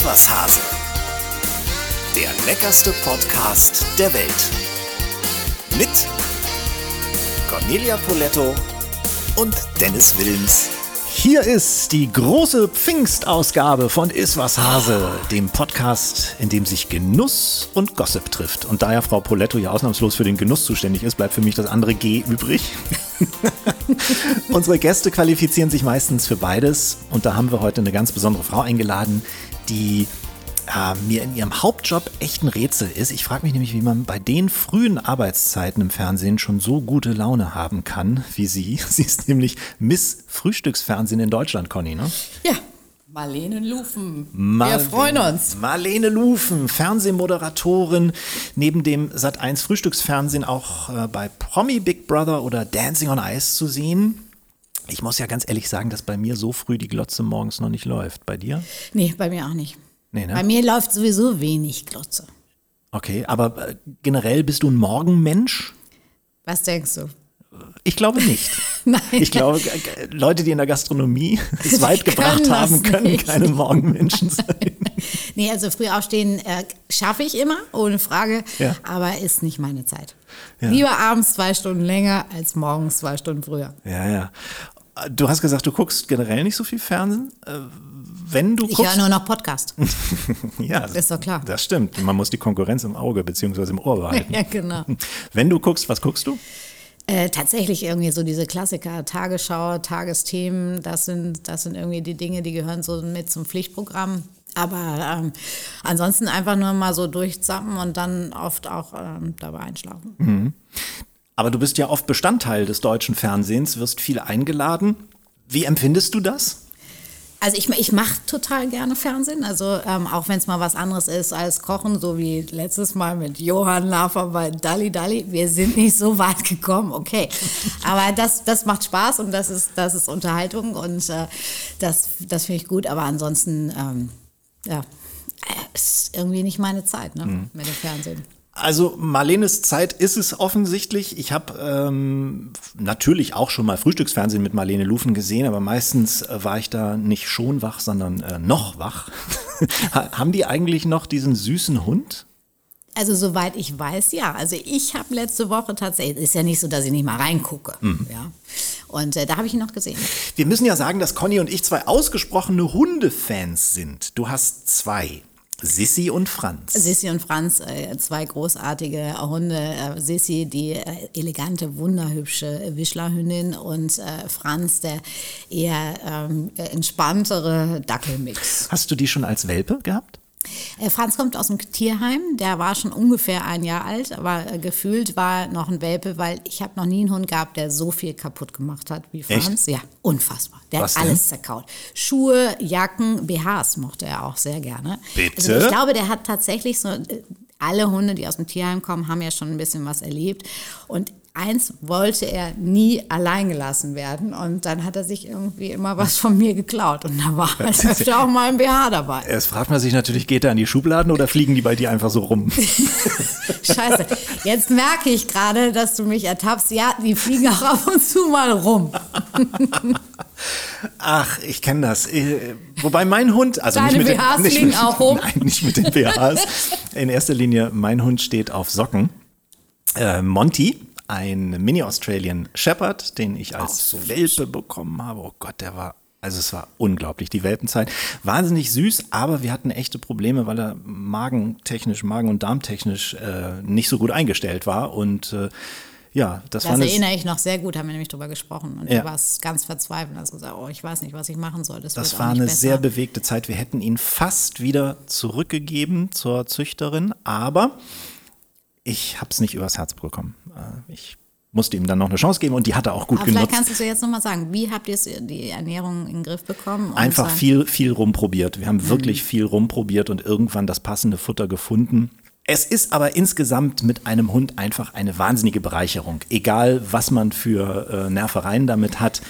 Iswas. Der leckerste Podcast der Welt. Mit Cornelia Poletto und Dennis Wilms. Hier ist die große Pfingstausgabe von Iswas Hase, dem Podcast, in dem sich Genuss und Gossip trifft. Und da ja Frau Poletto ja ausnahmslos für den Genuss zuständig ist, bleibt für mich das andere G übrig. Unsere Gäste qualifizieren sich meistens für beides. Und da haben wir heute eine ganz besondere Frau eingeladen, die äh, mir in ihrem Hauptjob echt ein Rätsel ist. Ich frage mich nämlich, wie man bei den frühen Arbeitszeiten im Fernsehen schon so gute Laune haben kann wie sie. Sie ist nämlich Miss Frühstücksfernsehen in Deutschland, Conny, ne? Ja, Marlene Lufen. Mar Wir freuen uns. Marlene Lufen, Fernsehmoderatorin, neben dem Sat1 Frühstücksfernsehen auch äh, bei Promi Big Brother oder Dancing on Ice zu sehen. Ich muss ja ganz ehrlich sagen, dass bei mir so früh die Glotze morgens noch nicht läuft. Bei dir? Nee, bei mir auch nicht. Nee, ne? Bei mir läuft sowieso wenig Glotze. Okay, aber äh, generell bist du ein Morgenmensch? Was denkst du? Ich glaube nicht. Nein. Ich glaube, äh, Leute, die in der Gastronomie es weit gebracht haben, können nicht. keine Morgenmenschen sein. Nee, also früh aufstehen äh, schaffe ich immer, ohne Frage, Ja. aber ist nicht meine Zeit. Ja. Lieber abends zwei Stunden länger als morgens zwei Stunden früher. Ja, ja. Du hast gesagt, du guckst generell nicht so viel Fernsehen. Äh, Wenn du Ich guckst, höre nur noch Podcast. ja, Ist doch klar. Das stimmt. Man muss die Konkurrenz im Auge beziehungsweise im Ohr behalten. ja, genau. Wenn du guckst, was guckst du? Äh, tatsächlich irgendwie so diese Klassiker, Tagesschau, Tagesthemen, das sind, das sind irgendwie die Dinge, die gehören so mit zum Pflichtprogramm. Aber ähm, ansonsten einfach nur mal so durchzappen und dann oft auch ähm, dabei einschlafen. Aber du bist ja oft Bestandteil des deutschen Fernsehens, wirst viel eingeladen. Wie empfindest du das? Also ich, ich mache total gerne Fernsehen, also ähm, auch wenn es mal was anderes ist als Kochen, so wie letztes Mal mit Johann Lafer bei Dalli Dalli. Wir sind nicht so weit gekommen, okay. Aber das, das macht Spaß und das ist, das ist Unterhaltung und äh, das, das finde ich gut. Aber ansonsten, ähm, ja, ist irgendwie nicht meine Zeit ne, mit dem Fernsehen. Also Marlenes Zeit ist es offensichtlich. Ich habe ähm, natürlich auch schon mal Frühstücksfernsehen mit Marlene Lufen gesehen, aber meistens äh, war ich da nicht schon wach, sondern äh, noch wach. Ha- Haben die eigentlich noch diesen süßen Hund? Also soweit ich weiß, ja. Also ich habe letzte Woche tatsächlich, ist ja nicht so, dass ich nicht mal reingucke. Ja. Und äh, da habe ich ihn noch gesehen. Wir müssen ja sagen, dass Conny und ich zwei ausgesprochene Hundefans sind. Du hast zwei. Sissi und Franz. Sissi und Franz, äh, zwei großartige Hunde. Äh, Sissi, die äh, elegante, wunderhübsche Wischlerhündin und Franz, der eher ähm, entspanntere Dackelmix. Hast du die schon als Welpe gehabt? Äh, Franz kommt aus dem Tierheim, der war schon ungefähr ein Jahr alt, aber äh, gefühlt war noch ein Welpe, weil ich habe noch nie einen Hund gehabt, der so viel kaputt gemacht hat wie Echt? Franz. Ja, unfassbar. Der Was hat denn? alles zerkaut. Schuhe, Jacken, BHs mochte er auch sehr gerne. Bitte? Also ich glaube, der hat tatsächlich so, äh, alle Hunde, die aus dem Tierheim kommen, haben ja schon ein bisschen was erlebt. Und eins wollte er nie allein gelassen werden. Und dann hat er sich irgendwie immer was von mir geklaut. Und da war halt öfter auch mal ein BH dabei. Erst fragt man sich natürlich, geht er an die Schubladen oder fliegen die bei dir einfach so rum? Scheiße, jetzt merke ich gerade, dass du mich ertappst. Ja, die fliegen auch ab und zu mal rum. Ach, ich kenne das. Äh, Wobei mein Hund, also Deine nicht mit, BHs den, nicht, fliegen mit, auch rum? Nein, nicht mit den BHs. In erster Linie, mein Hund steht auf Socken. Äh, Monty, ein Mini-Australian Shepherd, den ich als Welpe bekommen habe. Oh Gott, der war, also es war unglaublich, die Welpenzeit. Wahnsinnig süß, aber wir hatten echte Probleme, weil er magentechnisch, magen- und darmtechnisch äh, nicht so gut eingestellt war. Und äh, ja, das, war Das erinnere ich noch sehr gut, haben wir nämlich drüber gesprochen. Und Ja. du warst ganz verzweifelt. Hast gesagt, oh, ich weiß nicht, was ich machen soll. Das, Das war eine besser. sehr bewegte Zeit. Wir hätten ihn fast wieder zurückgegeben zur Züchterin, aber ich habe es nicht übers Herz bekommen. Äh, Ich musste ihm dann noch eine Chance geben und die hat er auch gut Aber vielleicht genutzt. kannst du jetzt nochmal sagen. Wie habt ihr es- die Ernährung in den Griff bekommen? Einfach äh, viel, viel rumprobiert. Wir haben Mhm. wirklich viel rumprobiert und irgendwann das passende Futter gefunden. Es ist aber insgesamt mit einem Hund einfach eine wahnsinnige Bereicherung. Egal, was man für äh, Nervereien damit hat.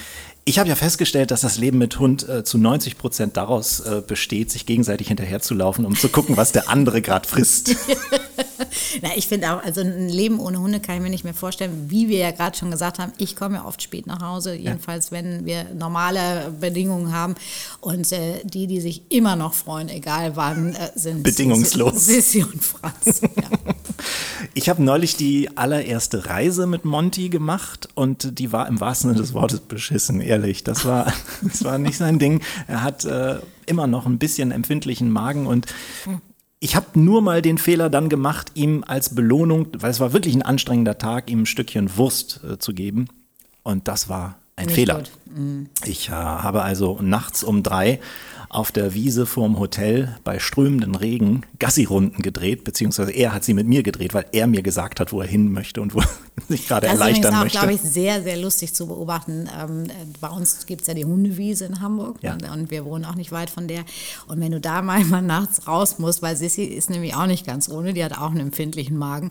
Ich habe ja festgestellt, dass das Leben mit Hund äh, zu 90 Prozent daraus äh, besteht, sich gegenseitig hinterherzulaufen, um zu gucken, was der andere gerade frisst. Na, ich finde auch, also ein Leben ohne Hunde kann ich mir nicht mehr vorstellen. Wie wir ja gerade schon gesagt haben, ich komme ja oft spät nach Hause, jedenfalls wenn wir normale Bedingungen haben. Und äh, die, die sich immer noch freuen, egal wann, äh, sind Bedingungslos. Sissi und Franz. Ja. Ich habe neulich die allererste Reise mit Monty gemacht und die war im wahrsten Sinne des Wortes beschissen, ehrlich. Das war, das war nicht sein Ding. Er hat äh, immer noch ein bisschen empfindlichen Magen und ich habe nur mal den Fehler dann gemacht, ihm als Belohnung, weil es war wirklich ein anstrengender Tag, ihm ein Stückchen Wurst äh, zu geben. Und das war ein Nicht Fehler. Mhm. Ich äh, habe also nachts um drei auf der Wiese vorm Hotel bei strömenden Regen Gassi-Runden gedreht, beziehungsweise er hat sie mit mir gedreht, weil er mir gesagt hat, wo er hin möchte und wo er sich gerade Das ist erleichtern möchte. glaube ich, sehr, sehr lustig zu beobachten. Ähm, äh, bei uns gibt es ja die Hundewiese in Hamburg Ja. und, und wir wohnen auch nicht weit von der. Und wenn du da mal mal nachts raus musst, weil Sissi ist nämlich auch nicht ganz ohne, die hat auch einen empfindlichen Magen,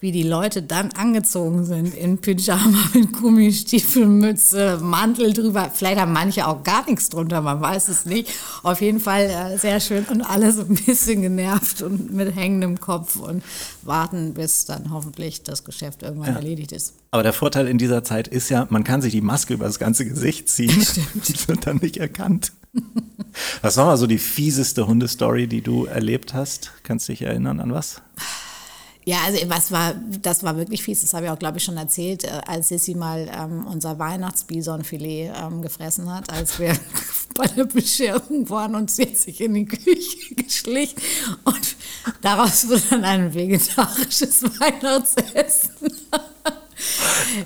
wie die Leute dann angezogen sind in Pyjama mit Gummistiefel, Mütze, Mantel drüber. Vielleicht haben manche auch gar nichts drunter, man weiß es nicht. Auf jeden Fall äh, sehr schön und alle so ein bisschen genervt und mit hängendem Kopf und warten, bis dann hoffentlich das Geschäft irgendwann erledigt ist. Aber der Vorteil in dieser Zeit ist ja, man kann sich die Maske über das ganze Gesicht ziehen. Die wird dann nicht erkannt. Was war mal so die fieseste Hundestory, die du erlebt hast? Kannst du dich erinnern an was? Ja, also was war, das war wirklich fies, das habe ich auch, glaube ich, schon erzählt, äh, als Sissi mal ähm, unser Weihnachtsbisonfilet ähm, gefressen hat, als wir bei der Bescherung waren und sie hat sich in die Küche geschlichen und daraus wurde dann ein vegetarisches Weihnachtsessen.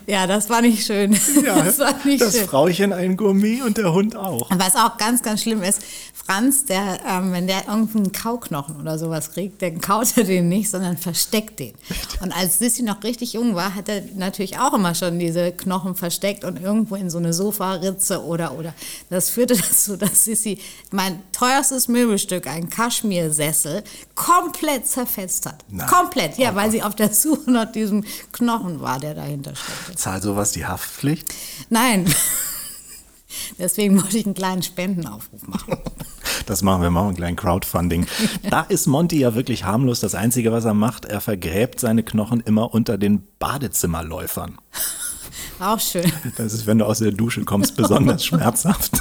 Ja, das war nicht schön. das war nicht das schön. Frauchen ein Gourmet und der Hund auch. Und was auch ganz, ganz schlimm ist, Franz, der, ähm, wenn der irgendeinen Kauknochen oder sowas kriegt, dann kaut er den nicht, sondern versteckt den. Und als Sissi noch richtig jung war, hat er natürlich auch immer schon diese Knochen versteckt und irgendwo in so eine Sofaritze oder, oder. Das führte dazu, dass Sissi mein teuerstes Möbelstück, ein Kaschmirsessel, komplett zerfetzt hat. Nein. Komplett, ja, weil sie auf der Suche nach diesem Knochen war, der dahinter steckte. Zahlt sowas die Haftpflicht? Nein. Deswegen wollte ich einen kleinen Spendenaufruf machen. Das machen wir, machen einen kleinen Crowdfunding. Da ist Monty ja wirklich harmlos. Das Einzige, was er macht, er vergräbt seine Knochen immer unter den Badezimmerläufern. Auch schön. Das ist, wenn du aus der Dusche kommst, besonders schmerzhaft.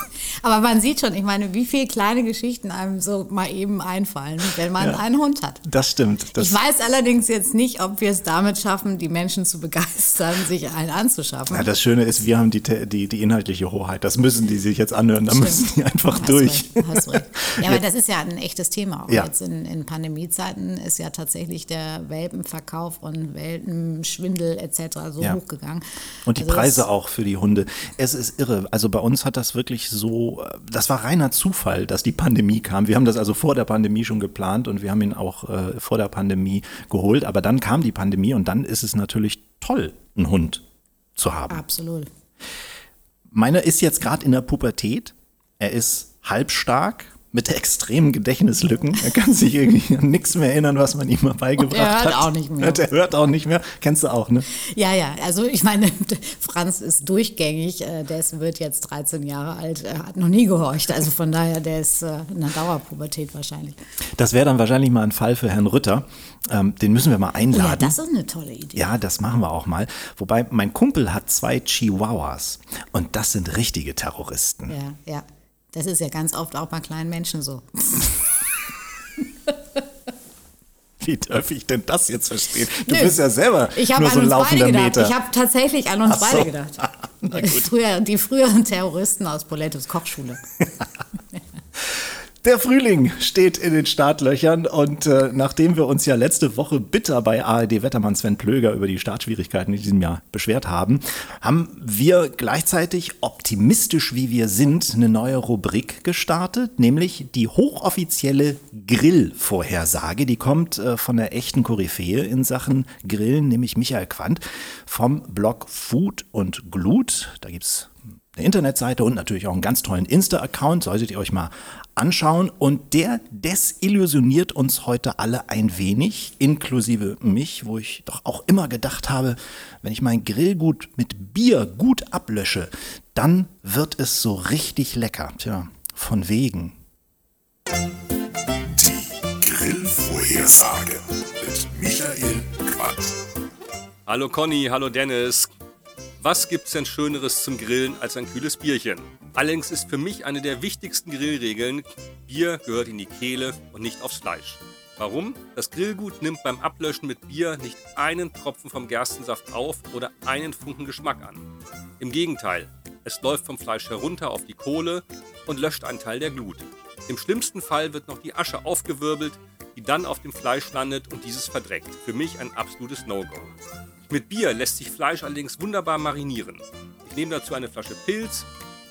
Aber man sieht schon, ich meine, wie viele kleine Geschichten einem so mal eben einfallen, wenn man Ja. einen Hund hat. Das stimmt. Das ich weiß allerdings jetzt nicht, ob wir es damit schaffen, die Menschen zu begeistern, sich einen anzuschaffen. Ja, das Schöne ist, wir haben die, die, die inhaltliche Hoheit. Das müssen die sich jetzt anhören. Da müssen die einfach Hast durch. Recht, hast recht. Ja, aber das ist ja ein echtes Thema. Auch Ja. jetzt in, in Pandemiezeiten ist ja tatsächlich der Welpenverkauf und Welpenschwindel etc. so hochgegangen. Und die Also Preise auch für die Hunde. Es ist irre. Also bei uns hat das wirklich so, das war reiner Zufall, dass die Pandemie kam. Wir haben das also vor der Pandemie schon geplant und wir haben ihn auch äh, vor der Pandemie geholt. Aber dann kam die Pandemie und dann ist es natürlich toll, einen Hund zu haben. Absolut. Meiner ist jetzt gerade in der Pubertät. Er ist halbstark mit extremen Gedächtnislücken. Er kann sich irgendwie an nichts mehr erinnern, was man ihm mal beigebracht er hört hat. auch nicht mehr. Er hört auch nicht mehr. Kennst du auch, ne? Ja, ja, also ich meine, Franz ist durchgängig, äh, der ist, wird jetzt 13 Jahre alt, er hat noch nie gehorcht, also von daher, der ist äh, in der Dauerpubertät wahrscheinlich. Das wäre dann wahrscheinlich mal ein Fall für Herrn Rütter. Ähm, den müssen wir mal einladen. Ja, das ist eine tolle Idee. Ja, das machen wir auch mal. Wobei mein Kumpel hat zwei Chihuahuas und das sind richtige Terroristen. Ja, ja. Das ist ja ganz oft auch bei kleinen Menschen so. Wie darf ich denn das jetzt verstehen? Du Nö. bist ja selber Ich habe nur an so ein laufender gedacht. Meter. Ich habe tatsächlich an uns so. beide gedacht. Na gut. Früher, die früheren Terroristen aus Polettos Kochschule. Der Frühling steht in den Startlöchern und äh, nachdem wir uns ja letzte Woche bitter bei ARD-Wettermann Sven Plöger über die Startschwierigkeiten in diesem Jahr beschwert haben, haben wir gleichzeitig, optimistisch wie wir sind, eine neue Rubrik gestartet, nämlich die hochoffizielle Grillvorhersage. Die kommt äh, von der echten Koryphäe in Sachen Grillen, nämlich Michael Quandt vom Blog Food und Glut. Da gibt's eine Internetseite und natürlich auch einen ganz tollen Insta-Account, solltet ihr euch mal anschauen. Und der desillusioniert uns heute alle ein wenig, inklusive mich, wo ich doch auch immer gedacht habe, wenn ich mein Grillgut mit Bier gut ablösche, dann wird es so richtig lecker. Tja, von wegen. Die Grillvorhersage mit Michael Quandt. Hallo Conny, hallo Dennis. Was gibt's denn Schöneres zum Grillen als ein kühles Bierchen? Allerdings ist für mich eine der wichtigsten Grillregeln, Bier gehört in die Kehle und nicht aufs Fleisch. Warum? Das Grillgut nimmt beim Ablöschen mit Bier nicht einen Tropfen vom Gerstensaft auf oder einen Funken Geschmack an. Im Gegenteil, es läuft vom Fleisch herunter auf die Kohle und löscht einen Teil der Glut. Im schlimmsten Fall wird noch die Asche aufgewirbelt, die dann auf dem Fleisch landet und dieses verdreckt. Für mich ein absolutes No-Go. Mit Bier lässt sich Fleisch allerdings wunderbar marinieren. Ich nehme dazu eine Flasche Pilz,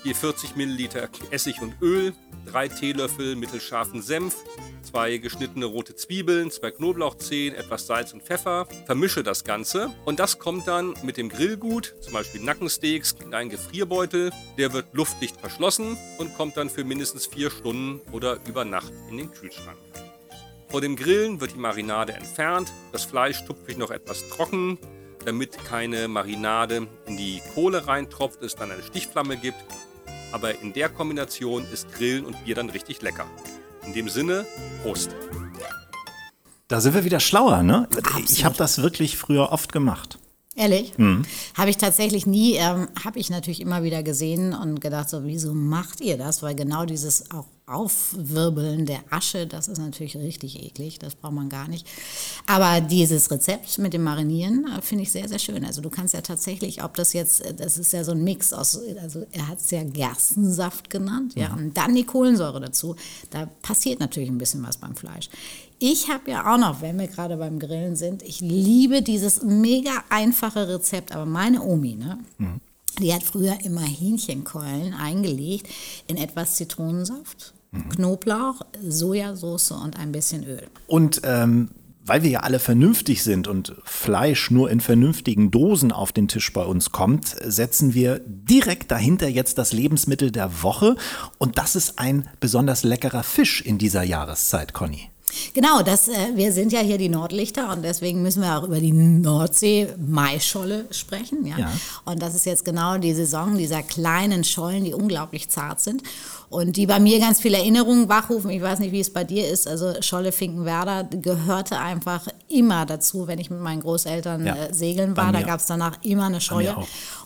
je 40 Milliliter Essig und Öl, drei Teelöffel mittelscharfen Senf, zwei geschnittene rote Zwiebeln, zwei Knoblauchzehen, etwas Salz und Pfeffer, vermische das Ganze und das kommt dann mit dem Grillgut, zum Beispiel Nackensteaks, in einen Gefrierbeutel. Der wird luftdicht verschlossen und kommt dann für mindestens vier Stunden oder über Nacht in den Kühlschrank. Vor dem Grillen wird die Marinade entfernt, das Fleisch tupfe ich noch etwas trocken, damit keine Marinade in die Kohle reintropft, es dann eine Stichflamme gibt. Aber in der Kombination ist Grillen und Bier dann richtig lecker. In dem Sinne, Prost. Da sind wir wieder schlauer, ne? Ich habe das wirklich früher oft gemacht. Ehrlich? Mhm. Habe ich tatsächlich nie, ähm, habe ich natürlich immer wieder gesehen und gedacht, so, wieso macht ihr das? Weil genau dieses auch Aufwirbeln der Asche, das ist natürlich richtig eklig, das braucht man gar nicht. Aber dieses Rezept mit dem Marinieren äh, finde ich sehr, sehr schön. Also du kannst ja tatsächlich, ob das jetzt, äh, das ist ja so ein Mix aus, also er hat es ja Gerstensaft genannt, ja, mhm. und dann die Kohlensäure dazu. Da passiert natürlich ein bisschen was beim Fleisch. Ich habe ja auch noch, wenn wir gerade beim Grillen sind, ich liebe dieses mega einfache Rezept, aber meine Omi, ne? Mhm. Die hat früher immer Hähnchenkeulen eingelegt in etwas Zitronensaft, mhm. Knoblauch, Sojasauce und ein bisschen Öl. Und ähm, weil wir ja alle vernünftig sind und Fleisch nur in vernünftigen Dosen auf den Tisch bei uns kommt, setzen wir direkt dahinter jetzt das Lebensmittel der Woche. Und das ist ein besonders leckerer Fisch in dieser Jahreszeit, Conny. Genau, das, äh, wir sind ja hier die Nordlichter und deswegen müssen wir auch über die Nordsee-Maischolle sprechen. Ja? ja? Und das ist jetzt genau die Saison dieser kleinen Schollen, die unglaublich zart sind und die bei mir ganz viele Erinnerungen wachrufen. Ich weiß nicht, wie es bei dir ist. Also Scholle Finkenwerder gehörte einfach immer dazu, wenn ich mit meinen Großeltern ja, äh, segeln war. Da gab es danach immer eine Scholle.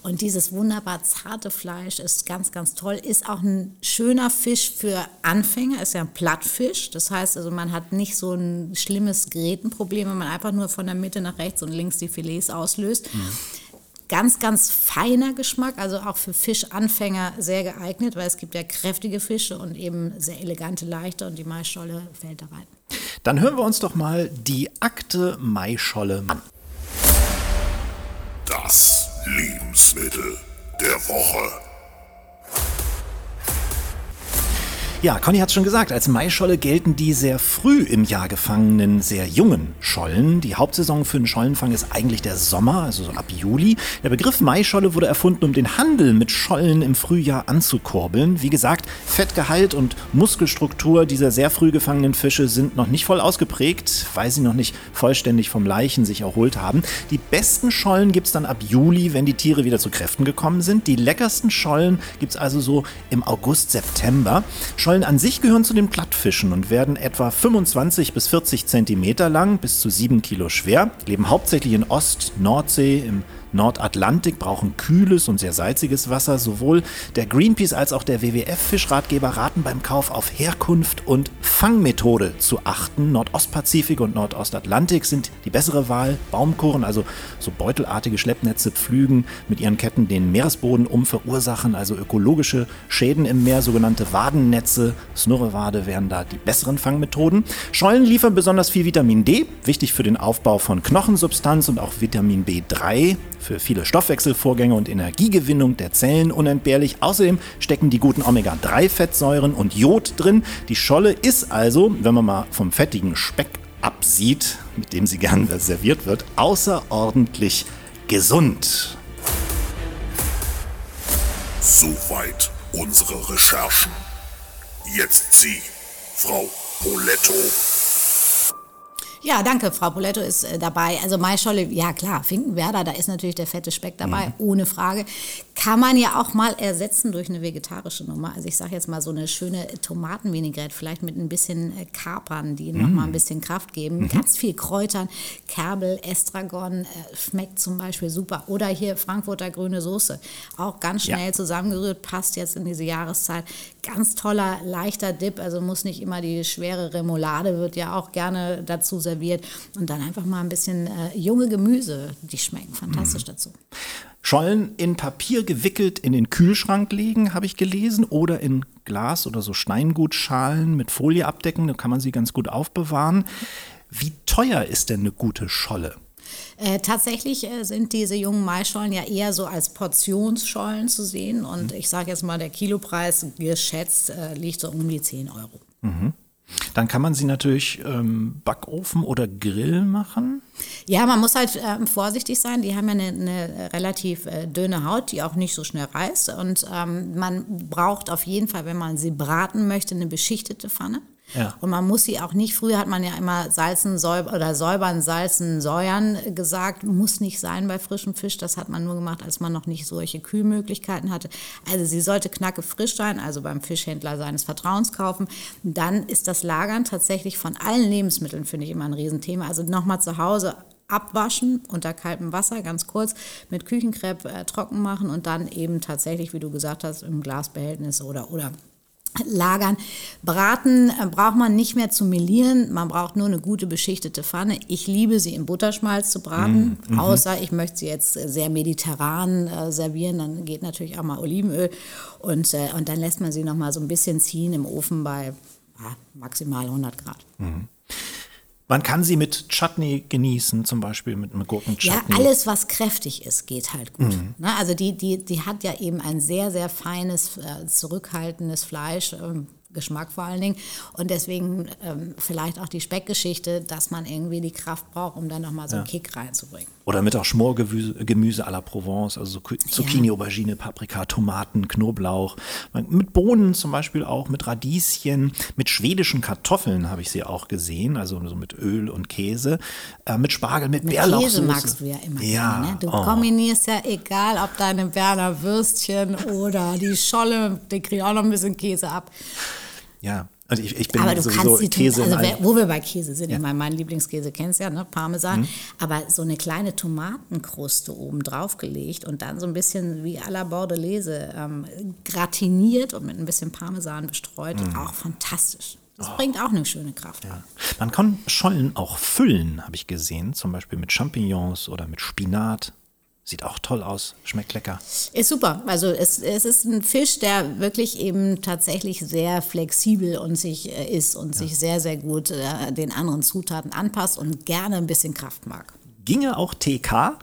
Und dieses wunderbar zarte Fleisch ist ganz, ganz toll. Ist auch ein schöner Fisch für Anfänger. Ist ja ein Plattfisch. Das heißt also, man hat nicht so ein schlimmes Grätenproblem, wenn man einfach nur von der Mitte nach rechts und links die Filets auslöst. Mhm ganz, ganz feiner Geschmack, also auch für Fischanfänger sehr geeignet, weil es gibt ja kräftige Fische und eben sehr elegante, leichte und die Maischolle fällt da rein. Dann hören wir uns doch mal die Akte Maischolle an. Das Lebensmittel der Woche. Ja, Conny hat es schon gesagt, als Maischolle gelten die sehr früh im Jahr gefangenen, sehr jungen Schollen. Die Hauptsaison für den Schollenfang ist eigentlich der Sommer, also so ab Juli. Der Begriff Maischolle wurde erfunden, um den Handel mit Schollen im Frühjahr anzukurbeln. Wie gesagt, Fettgehalt und Muskelstruktur dieser sehr früh gefangenen Fische sind noch nicht voll ausgeprägt, weil sie noch nicht vollständig vom Leichen sich erholt haben. Die besten Schollen gibt es dann ab Juli, wenn die Tiere wieder zu Kräften gekommen sind. Die leckersten Schollen gibt es also so im August, September. Schollen Schollen an sich gehören zu den Plattfischen und werden etwa 25 bis 40 Zentimeter lang, bis zu 7 Kilo schwer, leben hauptsächlich in Ost-, Nordsee, im Nordatlantik brauchen kühles und sehr salziges Wasser. Sowohl der Greenpeace als auch der WWF-Fischratgeber raten beim Kauf auf Herkunft und Fangmethode zu achten. Nordostpazifik und Nordostatlantik sind die bessere Wahl. Baumkuren, also so beutelartige Schleppnetze, pflügen mit ihren Ketten den Meeresboden um, verursachen also ökologische Schäden im Meer. Sogenannte Wadennetze, Snurrewade wären da die besseren Fangmethoden. Schollen liefern besonders viel Vitamin D, wichtig für den Aufbau von Knochensubstanz und auch Vitamin B3 für viele Stoffwechselvorgänge und Energiegewinnung der Zellen unentbehrlich. Außerdem stecken die guten Omega-3-Fettsäuren und Jod drin. Die Scholle ist also, wenn man mal vom fettigen Speck absieht, mit dem sie gern serviert wird, außerordentlich gesund. Soweit unsere Recherchen. Jetzt Sie, Frau Poletto. Ja, danke. Frau Poletto ist äh, dabei. Also Maischolle, ja klar, Finkenwerder, da ist natürlich der fette Speck dabei, mhm. ohne Frage. Kann man ja auch mal ersetzen durch eine vegetarische Nummer. Also ich sage jetzt mal so eine schöne Tomatenvinaigrette, vielleicht mit ein bisschen äh, Kapern, die mhm. nochmal ein bisschen Kraft geben. Mhm. Ganz viel Kräutern, Kerbel, Estragon, äh, schmeckt zum Beispiel super. Oder hier Frankfurter grüne Soße, auch ganz schnell ja. zusammengerührt, passt jetzt in diese Jahreszeit. Ganz toller, leichter Dip, also muss nicht immer die schwere Remoulade, wird ja auch gerne dazu serviert serviert und dann einfach mal ein bisschen äh, junge Gemüse, die schmecken fantastisch mhm. dazu. Schollen in Papier gewickelt in den Kühlschrank legen, habe ich gelesen, oder in Glas oder so Steingutschalen mit Folie abdecken, da kann man sie ganz gut aufbewahren. Wie teuer ist denn eine gute Scholle? Äh, tatsächlich äh, sind diese jungen Maischollen ja eher so als Portionsschollen zu sehen und mhm. ich sage jetzt mal, der Kilopreis geschätzt äh, liegt so um die 10 Euro. Mhm. Dann kann man sie natürlich ähm, Backofen oder Grill machen. Ja, man muss halt äh, vorsichtig sein. Die haben ja eine, eine relativ äh, dünne Haut, die auch nicht so schnell reißt. Und ähm, man braucht auf jeden Fall, wenn man sie braten möchte, eine beschichtete Pfanne. Ja. Und man muss sie auch nicht, früher hat man ja immer salzen säub oder säubern, salzen, säuern gesagt, muss nicht sein bei frischem Fisch. Das hat man nur gemacht, als man noch nicht solche Kühlmöglichkeiten hatte. Also sie sollte knacke frisch sein, also beim Fischhändler seines Vertrauens kaufen. Dann ist das Lagern tatsächlich von allen Lebensmitteln, finde ich, immer ein Riesenthema. Also nochmal zu Hause abwaschen unter kaltem Wasser, ganz kurz mit Küchenkrepp äh, trocken machen und dann eben tatsächlich, wie du gesagt hast, im Glasbehältnis oder, oder lagern. Braten äh, braucht man nicht mehr zu melieren, man braucht nur eine gute beschichtete Pfanne. Ich liebe sie im Butterschmalz zu braten, mm, außer ich möchte sie jetzt sehr mediterran äh, servieren, dann geht natürlich auch mal Olivenöl und, äh, und dann lässt man sie noch mal so ein bisschen ziehen im Ofen bei ah, maximal 100 Grad. Mm. Man kann sie mit Chutney genießen, zum Beispiel mit einem Gurkenchutney. Ja, alles, was kräftig ist, geht halt gut. Mhm. Ne? Also die, die, die hat ja eben ein sehr, sehr feines, äh, zurückhaltendes Fleisch. Ähm, Geschmack vor allen Dingen. Und deswegen ähm, vielleicht auch die Speckgeschichte, dass man irgendwie die Kraft braucht, um dann nochmal so einen Kick reinzubringen. Oder mit auch Schmorgemüse à la Provence, also Zucchini, ja. Aubergine, Paprika, Tomaten, Knoblauch. Mit Bohnen zum Beispiel auch, mit Radieschen, mit schwedischen Kartoffeln habe ich sie auch gesehen, also so mit Öl und Käse. Äh, mit Spargel, mit, mit Bärlauchsoße. Käse magst du ja immer. Ja. Gerne, ne? Du oh. kombinierst ja egal, ob deine Berner Würstchen oder die Scholle, die kriegt auch noch ein bisschen Käse ab. Ja, also ich, ich bin aber du sowieso kannst Käse. Also wer, wo wir bei Käse sind, ja. ich meine, mein Lieblingskäse kennst du ja, ne? Parmesan. Mhm. Aber so eine kleine Tomatenkruste oben drauf gelegt und dann so ein bisschen wie à la Bordelaise ähm, gratiniert und mit ein bisschen Parmesan bestreut, mhm. auch fantastisch. Das oh. bringt auch eine schöne Kraft. Ja. Man kann Schollen auch füllen, habe ich gesehen, zum Beispiel mit Champignons oder mit Spinat. Sieht auch toll aus, schmeckt lecker. Ist super. Also es, es ist ein Fisch, der wirklich eben tatsächlich sehr flexibel und sich äh, ist und ja. sich sehr, sehr gut äh, den anderen Zutaten anpasst und gerne ein bisschen Kraft mag. Ginge auch TK?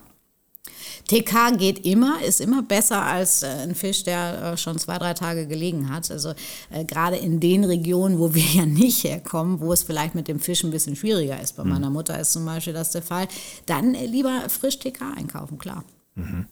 TK geht immer, ist immer besser als äh, ein Fisch, der äh, schon zwei, drei Tage gelegen hat. Also äh, gerade in den Regionen, wo wir ja nicht herkommen, wo es vielleicht mit dem Fisch ein bisschen schwieriger ist. Bei mhm. meiner Mutter ist zum Beispiel das der Fall. Dann äh, lieber frisch TK einkaufen, klar. Mhm.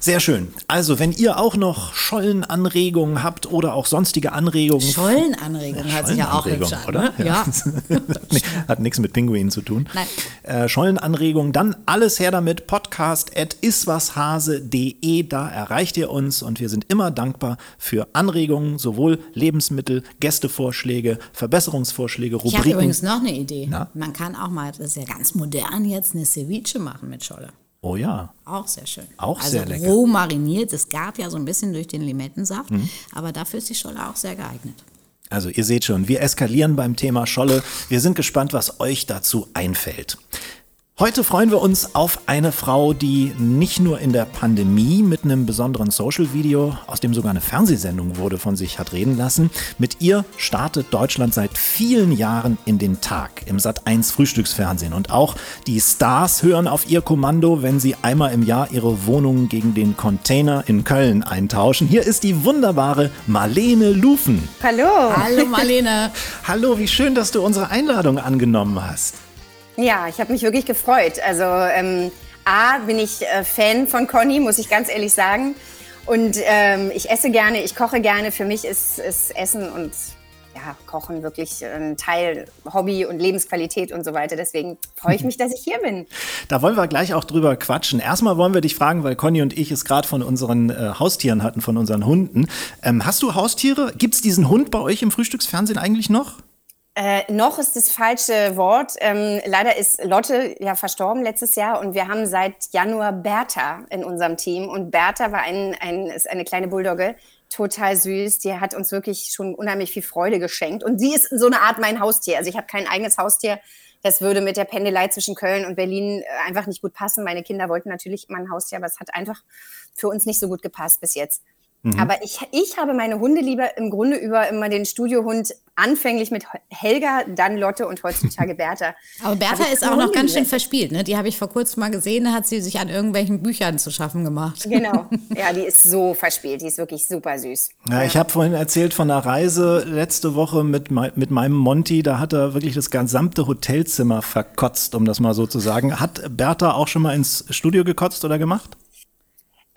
Sehr schön. Also, wenn ihr auch noch Schollenanregungen habt oder auch sonstige Anregungen. Schollenanregungen ja, hat sich ja auch hübsch an, oder? Ne? Ja. hat nichts mit Pinguinen zu tun. Nein. Äh, Schollenanregungen, dann alles her damit. Podcast at iswashase.de. Da erreicht ihr uns und wir sind immer dankbar für Anregungen, sowohl Lebensmittel, Gästevorschläge, Verbesserungsvorschläge, Rubriken. Ich habe übrigens noch eine Idee. Na? Man kann auch mal, das ist ja ganz modern jetzt, eine Ceviche machen mit Scholle. Oh ja. Auch sehr schön. Auch also sehr lecker. roh mariniert. Es gab ja so ein bisschen durch den Limettensaft, mhm. aber dafür ist die Scholle auch sehr geeignet. Also ihr seht schon, wir eskalieren beim Thema Scholle. Wir sind gespannt, was euch dazu einfällt. Heute freuen wir uns auf eine Frau, die nicht nur in der Pandemie mit einem besonderen Social-Video, aus dem sogar eine Fernsehsendung wurde, von sich hat reden lassen. Mit ihr startet Deutschland seit vielen Jahren in den Tag im Sat1 Frühstücksfernsehen. Und auch die Stars hören auf ihr Kommando, wenn sie einmal im Jahr ihre Wohnung gegen den Container in Köln eintauschen. Hier ist die wunderbare Marlene Lufen. Hallo. Hallo Marlene. Hallo, wie schön, dass du unsere Einladung angenommen hast. Ja, ich habe mich wirklich gefreut. Also ähm, A, bin ich äh, Fan von Conny, muss ich ganz ehrlich sagen. Und ähm, ich esse gerne, ich koche gerne. Für mich ist, ist Essen und ja, Kochen wirklich ein Teil Hobby und Lebensqualität und so weiter. Deswegen freue ich mich, dass ich hier bin. Da wollen wir gleich auch drüber quatschen. Erstmal wollen wir dich fragen, weil Conny und ich es gerade von unseren äh, Haustieren hatten, von unseren Hunden. Ähm, hast du Haustiere? Gibt es diesen Hund bei euch im Frühstücksfernsehen eigentlich noch? Äh, noch ist das falsche Wort. Ähm, leider ist Lotte ja verstorben letztes Jahr und wir haben seit Januar Bertha in unserem Team. Und Bertha war ein, ein, ist eine kleine Bulldogge, total süß. Die hat uns wirklich schon unheimlich viel Freude geschenkt. Und sie ist so eine Art mein Haustier. Also ich habe kein eigenes Haustier. Das würde mit der Pendelei zwischen Köln und Berlin äh, einfach nicht gut passen. Meine Kinder wollten natürlich immer ein Haustier, aber es hat einfach für uns nicht so gut gepasst bis jetzt. Mhm. Aber ich, ich habe meine Hundeliebe im Grunde über immer den Studiohund anfänglich mit Helga, dann Lotte und heutzutage Bertha. Aber Bertha ist auch noch ganz schön verspielt. Ne? Die habe ich vor kurzem mal gesehen, da hat sie sich an irgendwelchen Büchern zu schaffen gemacht. Genau. Ja, die ist so verspielt. Die ist wirklich super süß. Ja, ich habe vorhin erzählt von einer Reise letzte Woche mit, mit meinem Monty. Da hat er wirklich das gesamte Hotelzimmer verkotzt, um das mal so zu sagen. Hat Bertha auch schon mal ins Studio gekotzt oder gemacht?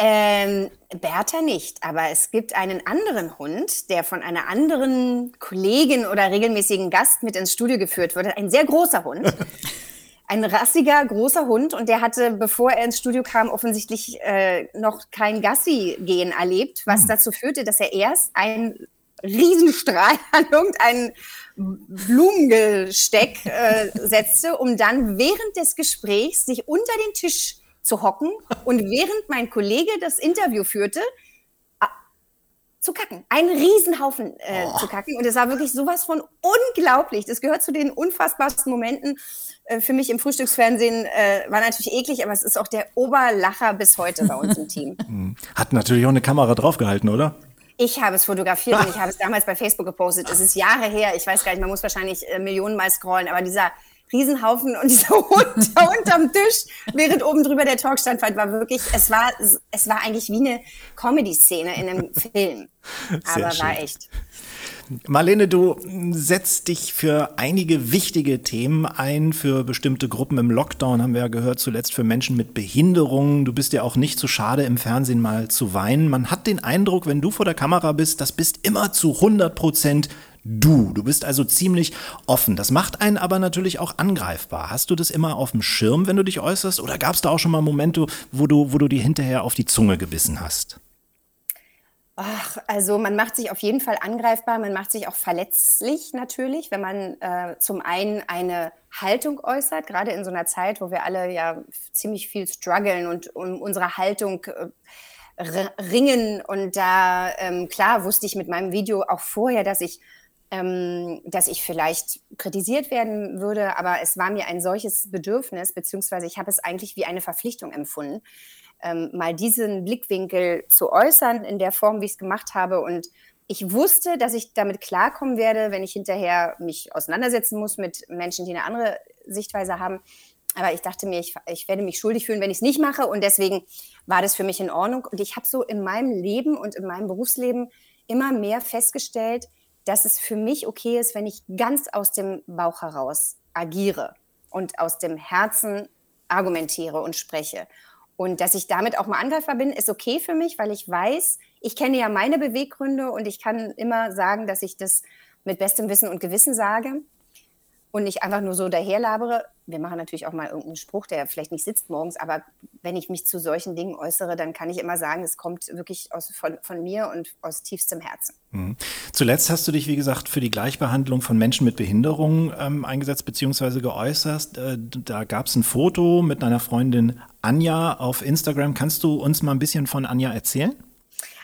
Ähm, Bertha nicht, aber es gibt einen anderen Hund, der von einer anderen Kollegin oder regelmäßigen Gast mit ins Studio geführt wurde. Ein sehr großer Hund. Ein rassiger, großer Hund und der hatte, bevor er ins Studio kam, offensichtlich äh, noch kein Gassi-Gehen erlebt, was hm. dazu führte, dass er erst einen Riesenstrahl an irgendeinen Blumengesteck äh, setzte, um dann während des Gesprächs sich unter den Tisch zu hocken und während mein Kollege das Interview führte, zu kacken. Einen Riesenhaufen äh, oh. zu kacken. Und es war wirklich sowas von unglaublich. Das gehört zu den unfassbarsten Momenten äh, für mich im Frühstücksfernsehen. Äh, war natürlich eklig, aber es ist auch der Oberlacher bis heute bei uns im Team. Hm. Hat natürlich auch eine Kamera draufgehalten, oder? Ich habe es fotografiert und ich habe es damals bei Facebook gepostet. Es ist Jahre her. Ich weiß gar nicht, man muss wahrscheinlich äh, Millionen Mal scrollen, aber dieser Riesenhaufen und dieser Hund da unterm Tisch, während oben drüber der Talk stand, war wirklich, es war, es war eigentlich wie eine Comedy-Szene in einem Film. Aber war echt. Marlene, du setzt dich für einige wichtige Themen ein, für bestimmte Gruppen im Lockdown, haben wir ja gehört, zuletzt für Menschen mit Behinderungen. Du bist ja auch nicht zu schade, im Fernsehen mal zu weinen. Man hat den Eindruck, wenn du vor der Kamera bist, das bist immer zu 100 Prozent du. Du bist also ziemlich offen. Das macht einen aber natürlich auch angreifbar. Hast du das immer auf dem Schirm, wenn du dich äußerst? Oder gab es da auch schon mal Momente, wo du, wo du dir hinterher auf die Zunge gebissen hast? Ach, also man macht sich auf jeden Fall angreifbar, man macht sich auch verletzlich natürlich, wenn man äh, zum einen eine Haltung äußert, gerade in so einer Zeit, wo wir alle ja ziemlich viel strugglen und um unsere Haltung äh, ringen. Und da, ähm, klar, wusste ich mit meinem Video auch vorher, dass ich ähm, dass ich vielleicht kritisiert werden würde, aber es war mir ein solches Bedürfnis, beziehungsweise ich habe es eigentlich wie eine Verpflichtung empfunden, ähm, mal diesen Blickwinkel zu äußern in der Form, wie ich es gemacht habe. Und ich wusste, dass ich damit klarkommen werde, wenn ich hinterher mich auseinandersetzen muss mit Menschen, die eine andere Sichtweise haben. Aber ich dachte mir, ich, ich werde mich schuldig fühlen, wenn ich es nicht mache. Und deswegen war das für mich in Ordnung. Und ich habe so in meinem Leben und in meinem Berufsleben immer mehr festgestellt, dass es für mich okay ist, wenn ich ganz aus dem Bauch heraus agiere und aus dem Herzen argumentiere und spreche. Und dass ich damit auch mal angreifbar bin, ist okay für mich, weil ich weiß, ich kenne ja meine Beweggründe und ich kann immer sagen, dass ich das mit bestem Wissen und Gewissen sage und nicht einfach nur so daherlabere. Wir machen natürlich auch mal irgendeinen Spruch, der vielleicht nicht sitzt morgens, aber wenn ich mich zu solchen Dingen äußere, dann kann ich immer sagen, es kommt wirklich aus, von, von mir und aus tiefstem Herzen. Mhm. Zuletzt hast du dich, wie gesagt, für die Gleichbehandlung von Menschen mit Behinderung ähm, eingesetzt bzw. geäußert. Äh, da gab es ein Foto mit deiner Freundin Anja auf Instagram. Kannst du uns mal ein bisschen von Anja erzählen?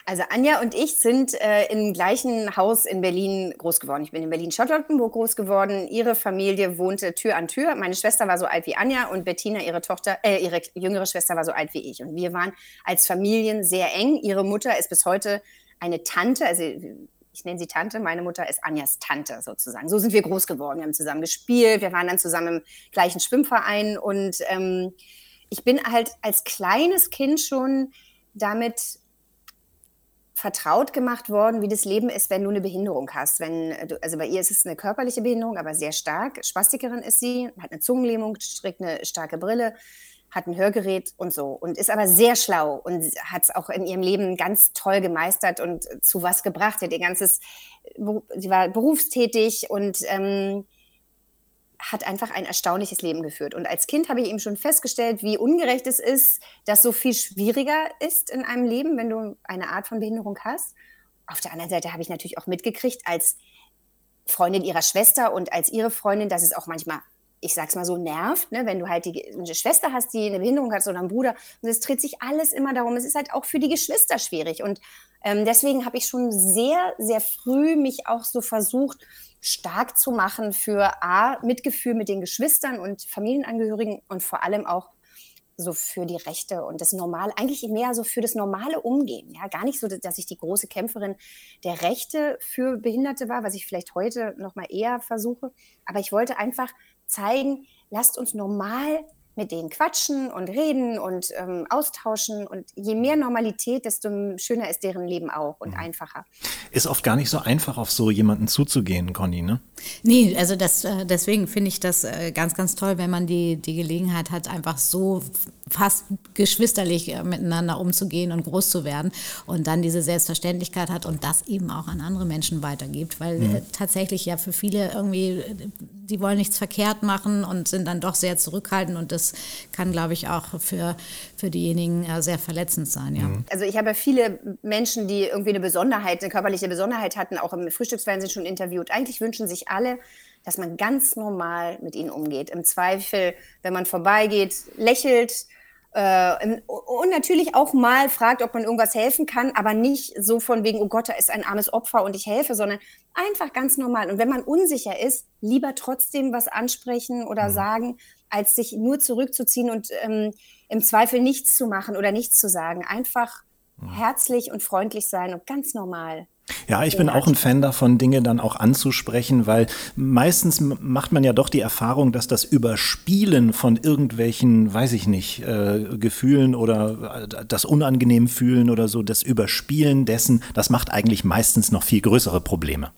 Also Anja und ich sind äh, im gleichen Haus in Berlin groß geworden. Ich bin in Berlin-Charlottenburg groß geworden. Ihre Familie wohnte Tür an Tür. Meine Schwester war so alt wie Anja und Bettina, ihre Tochter, äh, ihre jüngere Schwester war so alt wie ich. Und wir waren als Familien sehr eng. Ihre Mutter ist bis heute eine Tante, also ich nenne sie Tante, meine Mutter ist Anjas Tante sozusagen. So sind wir groß geworden. Wir haben zusammen gespielt, wir waren dann zusammen im gleichen Schwimmverein und ähm, ich bin halt als kleines Kind schon damit vertraut gemacht worden, wie das Leben ist, wenn du eine Behinderung hast. Wenn du, also bei ihr ist es eine körperliche Behinderung, aber sehr stark. Spastikerin ist sie, hat eine Zungenlähmung, trägt eine starke Brille, hat ein Hörgerät und so und ist aber sehr schlau und hat es auch in ihrem Leben ganz toll gemeistert und zu was gebracht. Sie hat ihr ganzes, sie war berufstätig und ähm, hat einfach ein erstaunliches Leben geführt. Und als Kind habe ich eben schon festgestellt, wie ungerecht es ist, dass so viel schwieriger ist in einem Leben, wenn du eine Art von Behinderung hast. Auf der anderen Seite habe ich natürlich auch mitgekriegt, als Freundin ihrer Schwester und als ihre Freundin, dass es auch manchmal, ich sag's mal so, nervt, ne? wenn du halt die, eine Schwester hast, die eine Behinderung hat oder einen Bruder. Und es dreht sich alles immer darum. Es ist halt auch für die Geschwister schwierig. Und ähm, deswegen habe ich schon sehr, sehr früh mich auch so versucht, stark zu machen für A, Mitgefühl mit den Geschwistern und Familienangehörigen und vor allem auch so für die Rechte und das Normale, eigentlich mehr so für das normale Umgehen. Ja, gar nicht so, dass ich die große Kämpferin der Rechte für Behinderte war, was ich vielleicht heute noch mal eher versuche. Aber ich wollte einfach zeigen, lasst uns normal mit denen quatschen und reden und ähm, austauschen. Und je mehr Normalität, desto schöner ist deren Leben auch und mhm. einfacher. Ist oft gar nicht so einfach, auf so jemanden zuzugehen, Conny, ne? Nee, also das, äh, deswegen finde ich das äh, ganz, ganz toll, wenn man die, die Gelegenheit hat, einfach so fast geschwisterlich äh, miteinander umzugehen und groß zu werden und dann diese Selbstverständlichkeit hat und das eben auch an andere Menschen weitergibt, weil mhm. tatsächlich ja für viele irgendwie, die wollen nichts verkehrt machen und sind dann doch sehr zurückhaltend und das kann, glaube ich, auch für, für diejenigen sehr verletzend sein, ja. Mhm. Also ich habe viele Menschen, die irgendwie eine Besonderheit, eine körperliche Besonderheit hatten, auch im Frühstücksfernsehen schon interviewt. Eigentlich wünschen sich alle, dass man ganz normal mit ihnen umgeht. Im Zweifel, wenn man vorbeigeht, lächelt, äh, und natürlich auch mal fragt, ob man irgendwas helfen kann, aber nicht so von wegen, oh Gott, da ist ein armes Opfer und ich helfe, sondern einfach ganz normal. Und wenn man unsicher ist, lieber trotzdem was ansprechen oder mhm. sagen, als sich nur zurückzuziehen und ähm, im Zweifel nichts zu machen oder nichts zu sagen. Einfach mhm. herzlich und freundlich sein und ganz normal. Ja, ich bin auch ein Fan davon, Dinge dann auch anzusprechen, weil meistens macht man ja doch die Erfahrung, dass das Überspielen von irgendwelchen, weiß ich nicht, äh, Gefühlen oder äh, das unangenehm fühlen oder so, das Überspielen dessen, das macht eigentlich meistens noch viel größere Probleme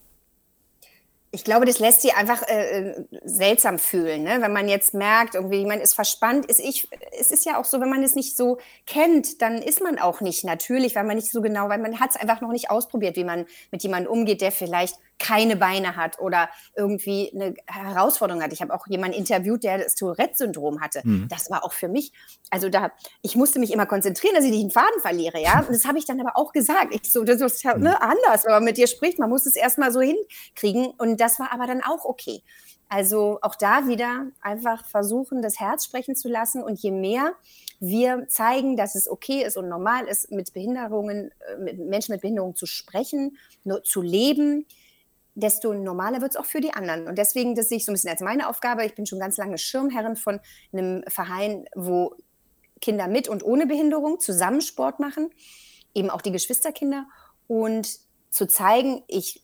ich glaube, das lässt sie einfach äh, äh, seltsam fühlen, ne? wenn man jetzt merkt, irgendwie man ist verspannt. Ist ich, es ist ja auch so, wenn man es nicht so kennt, dann ist man auch nicht natürlich, weil man nicht so genau, weil man hat es einfach noch nicht ausprobiert, wie man mit jemandem umgeht, der vielleicht keine Beine hat oder irgendwie eine Herausforderung hat. Ich habe auch jemanden interviewt, der das Tourette-Syndrom hatte. Mhm. Das war auch für mich, also da, ich musste mich immer konzentrieren, dass ich nicht den Faden verliere, ja. Und das habe ich dann aber auch gesagt. Ich so, das ist ja mhm. ne, anders, wenn man mit dir spricht, man muss es erstmal so hinkriegen. Und das war aber dann auch okay. Also auch da wieder einfach versuchen, das Herz sprechen zu lassen. Und je mehr wir zeigen, dass es okay ist und normal ist, mit Behinderungen, äh, mit Menschen mit Behinderungen zu sprechen, nur zu leben, desto normaler wird es auch für die anderen. Und deswegen, das sehe ich so ein bisschen als meine Aufgabe. Ich bin schon ganz lange Schirmherrin von einem Verein, wo Kinder mit und ohne Behinderung zusammen Sport machen, eben auch die Geschwisterkinder. Und zu zeigen, ich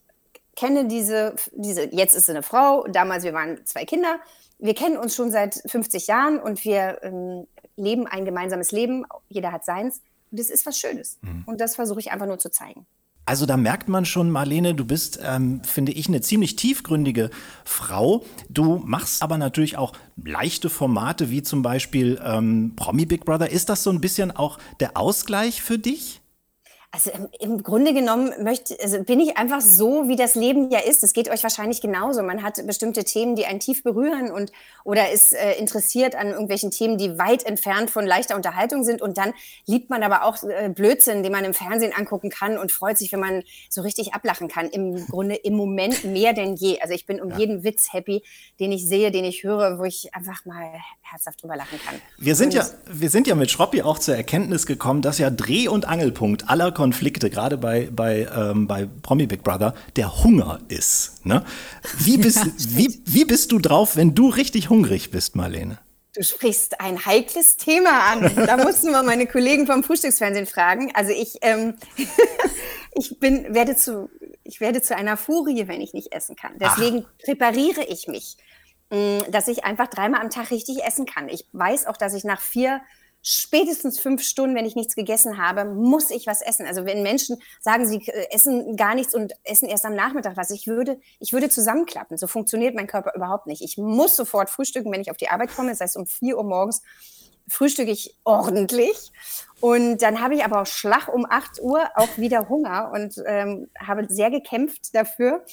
kenne diese, diese, jetzt ist sie eine Frau, damals wir waren zwei Kinder. Wir kennen uns schon seit 50 Jahren und wir ähm, leben ein gemeinsames Leben. Jeder hat seins. Und das ist was Schönes. Mhm. Und das versuche ich einfach nur zu zeigen. Also da merkt man schon, Marlene, du bist, ähm, finde ich, eine ziemlich tiefgründige Frau. Du machst aber natürlich auch leichte Formate, wie zum Beispiel ähm, Promi Big Brother. Ist das so ein bisschen auch der Ausgleich für dich? Also im, im Grunde genommen möchte, also bin ich einfach so, wie das Leben ja ist. Es geht euch wahrscheinlich genauso. Man hat bestimmte Themen, die einen tief berühren und oder ist äh, interessiert an irgendwelchen Themen, die weit entfernt von leichter Unterhaltung sind. Und dann liebt man aber auch äh, Blödsinn, den man im Fernsehen angucken kann und freut sich, wenn man so richtig ablachen kann. Im Grunde im Moment mehr denn je. Also ich bin um ja. jeden Witz happy, den ich sehe, den ich höre, wo ich einfach mal herzhaft drüber lachen kann. Wir sind und ja, wir sind ja mit Schroppi auch zur Erkenntnis gekommen, dass ja Dreh- und Angelpunkt aller Kon Konflikte, gerade bei, bei, ähm, bei Promi Big Brother, der Hunger ist. Ne? Wie, bist, ja, wie, wie bist du drauf, wenn du richtig hungrig bist, Marlene? Du sprichst ein heikles Thema an. Da mussten wir meine Kollegen vom Frühstücksfernsehen fragen. Also ich, ähm, ich bin, werde zu, ich werde zu einer Furie, wenn ich nicht essen kann. Deswegen Ach. präpariere ich mich, mm, dass ich einfach dreimal am Tag richtig essen kann. Ich weiß auch, dass ich nach vier spätestens fünf Stunden, wenn ich nichts gegessen habe, muss ich was essen. Also wenn Menschen sagen, sie äh, essen gar nichts und essen erst am Nachmittag was, ich würde, ich würde zusammenklappen. So funktioniert mein Körper überhaupt nicht. Ich muss sofort frühstücken, wenn ich auf die Arbeit komme, das heißt um vier Uhr morgens frühstücke ich ordentlich. Und dann habe ich aber auch Schlag um 8 Uhr auch wieder Hunger und ähm, habe sehr gekämpft dafür,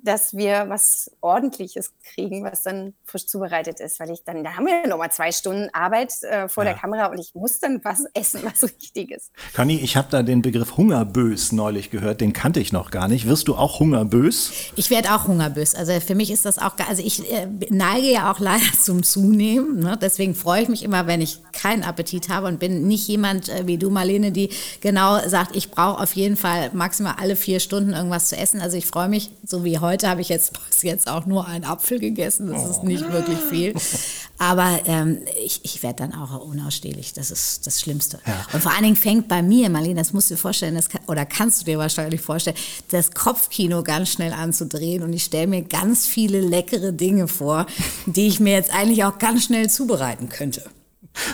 dass wir was Ordentliches kriegen, was dann frisch zubereitet ist, weil ich dann, da haben wir ja nochmal zwei Stunden Arbeit äh, vor ja. der Kamera und ich muss dann was essen, was Richtiges. Conny, ich habe da den Begriff Hungerbös neulich gehört, den kannte ich noch gar nicht. Wirst du auch Hungerbös? Ich werde auch Hungerbös. Also für mich ist das auch, also ich äh, neige ja auch leider zum Zunehmen. Ne? Deswegen freue ich mich immer, wenn ich keinen Appetit habe und bin nicht jemand äh, wie du, Marlene, die genau sagt, ich brauche auf jeden Fall maximal alle vier Stunden irgendwas zu essen. Also ich freue mich, so wie heute heute habe ich jetzt bis jetzt auch nur einen Apfel gegessen. Das ist nicht wirklich viel. Aber ähm, ich, ich werde dann auch unausstehlich. Das ist das Schlimmste. Ja. Und vor allen Dingen fängt bei mir, Marlene, das musst du dir vorstellen, das kann, oder kannst du dir wahrscheinlich vorstellen, das Kopfkino ganz schnell anzudrehen. Und ich stelle mir ganz viele leckere Dinge vor, die ich mir jetzt eigentlich auch ganz schnell zubereiten könnte.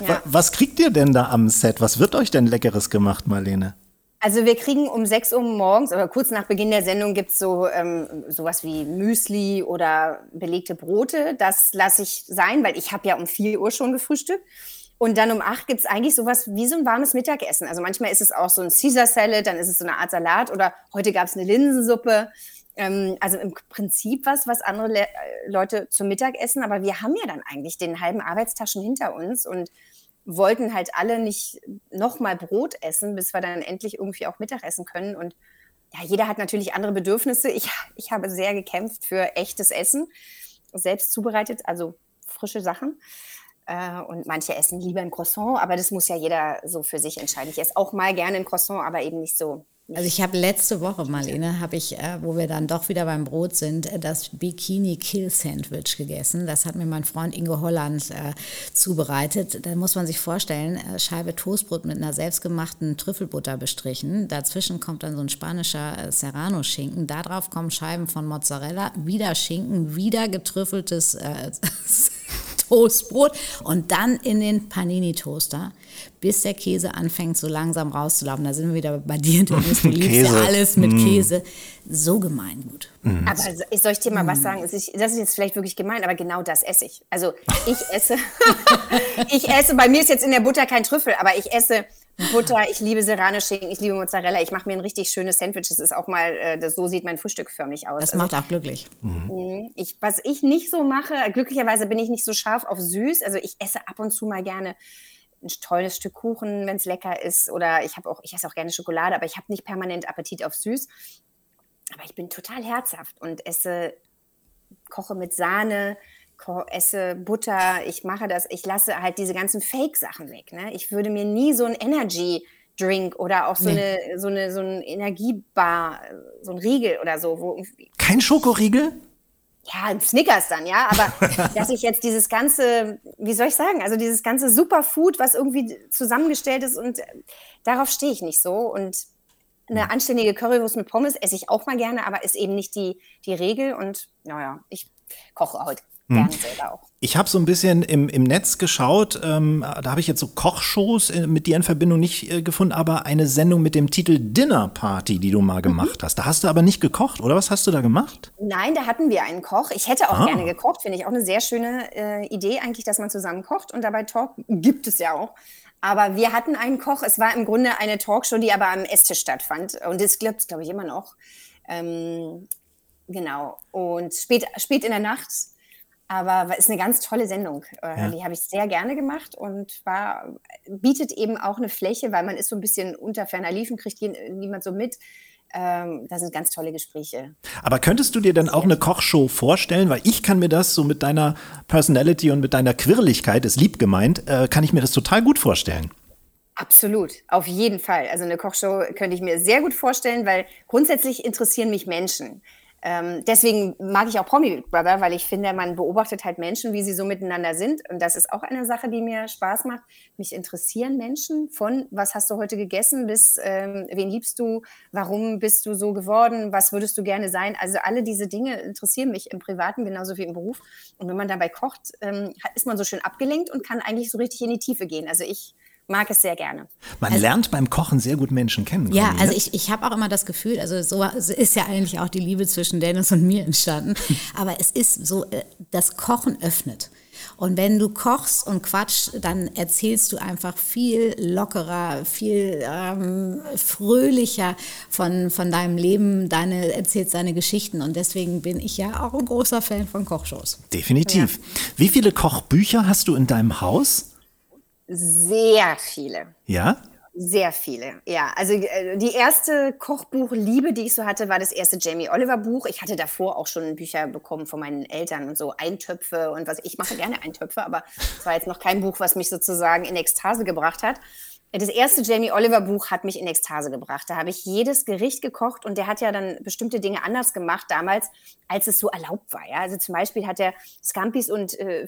Ja. Was kriegt ihr denn da am Set? Was wird euch denn Leckeres gemacht, Marlene? Also wir kriegen um 6 Uhr morgens, oder kurz nach Beginn der Sendung gibt es so ähm, sowas wie Müsli oder belegte Brote. Das lasse ich sein, weil ich habe ja um 4 Uhr schon gefrühstückt. Und dann um 8 gibt es eigentlich sowas wie so ein warmes Mittagessen. Also manchmal ist es auch so ein Caesar Salad, dann ist es so eine Art Salat oder heute gab es eine Linsensuppe. Ähm, also im Prinzip was, was andere Le Leute zum Mittag essen. Aber wir haben ja dann eigentlich den halben Arbeitstag schon hinter uns und wollten halt alle nicht nochmal Brot essen, bis wir dann endlich irgendwie auch Mittag essen können. Und ja, jeder hat natürlich andere Bedürfnisse. Ich, ich habe sehr gekämpft für echtes Essen, selbst zubereitet, also frische Sachen. Äh, und manche essen lieber ein Croissant, aber das muss ja jeder so für sich entscheiden. Ich esse auch mal gerne ein Croissant, aber eben nicht so also ich habe letzte Woche, Marlene, habe ich, äh, wo wir dann doch wieder beim Brot sind, äh, das Bikini Kill Sandwich gegessen. Das hat mir mein Freund Ingo Holland äh, zubereitet. Da muss man sich vorstellen, äh, Scheibe Toastbrot mit einer selbstgemachten Trüffelbutter bestrichen. Dazwischen kommt dann so ein spanischer äh, Serrano-Schinken. Darauf kommen Scheiben von Mozzarella, wieder Schinken, wieder getrüffeltes äh, Toastbrot und dann in den Panini-Toaster, bis der Käse anfängt so langsam rauszulaufen. Da sind wir wieder bei dir, Dennis. Du liebst ja alles mit mm. Käse. So gemeingut. Mm. Aber soll ich dir mal mm. was sagen? Das ist jetzt vielleicht wirklich gemein, aber genau das esse ich. Also ich esse, ich esse, bei mir ist jetzt in der Butter kein Trüffel, aber ich esse Butter, ich liebe Serrano-Schinken, ich liebe Mozzarella. Ich mache mir ein richtig schönes Sandwich. Das ist auch mal, äh, das, so sieht mein Frühstück förmlich aus. Das also, macht auch glücklich. Mhm. mhm. Ich, was ich nicht so mache, glücklicherweise bin ich nicht so scharf auf süß. Also ich esse ab und zu mal gerne ein tolles Stück Kuchen, wenn es lecker ist. Oder ich habe auch, ich esse auch gerne Schokolade, aber ich habe nicht permanent Appetit auf süß. Aber ich bin total herzhaft und esse, koche mit Sahne, esse Butter, ich mache das, ich lasse halt diese ganzen Fake-Sachen weg. Ne? Ich würde mir nie so ein Energy-Drink oder auch so, nee. eine, so, eine, so ein Energiebar, so ein Riegel oder so. Kein Schokoriegel? Ja, Snickers dann, ja, aber dass ich jetzt dieses ganze, wie soll ich sagen, also dieses ganze Superfood, was irgendwie zusammengestellt ist und äh, darauf stehe ich nicht so. Und eine hm. anständige Currywurst mit Pommes esse ich auch mal gerne, aber ist eben nicht die, die Regel. Und naja, ich koche heute hm. Ich habe so ein bisschen im, im Netz geschaut, ähm, da habe ich jetzt so Kochshows äh, mit dir in Verbindung nicht äh, gefunden, aber eine Sendung mit dem Titel Dinner Party, die du mal mhm. gemacht mhm. hast. Da hast du aber nicht gekocht, oder was hast du da gemacht? Nein, da hatten wir einen Koch. Ich hätte auch ah. gerne gekocht, finde ich auch eine sehr schöne äh, Idee eigentlich, dass man zusammen kocht und dabei Talk gibt es ja auch. Aber wir hatten einen Koch. Es war im Grunde eine Talkshow, die aber am Esstisch stattfand. Und das gibt es, glaube ich, immer noch. Ähm, genau. Und spät, spät in der Nacht aber ist eine ganz tolle Sendung. Äh, ja. Die habe ich sehr gerne gemacht und war, bietet eben auch eine Fläche, weil man ist so ein bisschen unter ferner Liefen, kriegt niemand so mit. Ähm, das sind ganz tolle Gespräche. Aber könntest du dir dann auch eine Kochshow vorstellen? Weil ich kann mir das so mit deiner Personality und mit deiner Quirligkeit, ist lieb gemeint, äh, kann ich mir das total gut vorstellen. Absolut, auf jeden Fall. Also eine Kochshow könnte ich mir sehr gut vorstellen, weil grundsätzlich interessieren mich Menschen. Ähm, deswegen mag ich auch Promi Brother, weil ich finde, man beobachtet halt Menschen, wie sie so miteinander sind. Und das ist auch eine Sache, die mir Spaß macht. Mich interessieren Menschen von, was hast du heute gegessen, bis, ähm, wen liebst du, warum bist du so geworden, was würdest du gerne sein. Also alle diese Dinge interessieren mich im Privaten genauso wie im Beruf. Und wenn man dabei kocht, ähm, ist man so schön abgelenkt und kann eigentlich so richtig in die Tiefe gehen. Also ich mag es sehr gerne. Man also, lernt beim Kochen sehr gut Menschen kennen. Ja, also ne? ich, ich habe auch immer das Gefühl, also so ist ja eigentlich auch die Liebe zwischen Dennis und mir entstanden, aber es ist so, äh, das Kochen öffnet. Und wenn du kochst und quatschst, dann erzählst du einfach viel lockerer, viel ähm, fröhlicher von, von deinem Leben, deine, erzählst deine Geschichten. Und deswegen bin ich ja auch ein großer Fan von Kochshows. Definitiv. Ja. Wie viele Kochbücher hast du in deinem Haus? Sehr viele. Ja? Sehr viele, ja. Also äh, die erste Kochbuchliebe, die ich so hatte, war das erste Jamie Oliver Buch. Ich hatte davor auch schon Bücher bekommen von meinen Eltern und so Eintöpfe und was. Ich mache gerne Eintöpfe, aber es war jetzt noch kein Buch, was mich sozusagen in Ekstase gebracht hat. Das erste Jamie Oliver Buch hat mich in Ekstase gebracht. Da habe ich jedes Gericht gekocht und der hat ja dann bestimmte Dinge anders gemacht damals, als es so erlaubt war. Ja? Also zum Beispiel hat er Scampis und äh,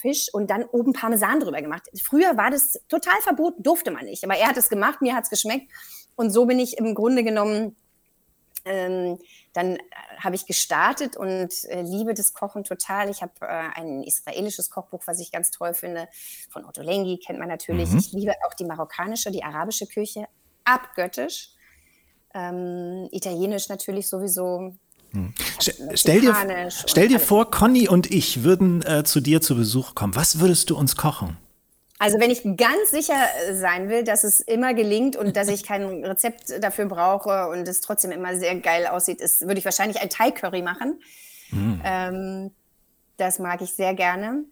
Fisch und dann oben Parmesan drüber gemacht. Früher war das total verboten, durfte man nicht. Aber er hat es gemacht, mir hat es geschmeckt. Und so bin ich im Grunde genommen, ähm, dann äh, habe ich gestartet und äh, liebe das Kochen total. Ich habe äh, ein israelisches Kochbuch, was ich ganz toll finde, von Otto Lengi, kennt man natürlich. Mhm. Ich liebe auch die marokkanische, die arabische Küche, abgöttisch. Ähm, Italienisch natürlich sowieso hm. Stell dir, stell dir vor, Conny und ich würden äh, zu dir zu Besuch kommen. Was würdest du uns kochen? Also wenn ich ganz sicher äh, sein will, dass es immer gelingt und dass ich kein Rezept dafür brauche und es trotzdem immer sehr geil aussieht, ist, würde ich wahrscheinlich ein Thai-Curry machen. Mm. Ähm, das mag ich sehr gerne.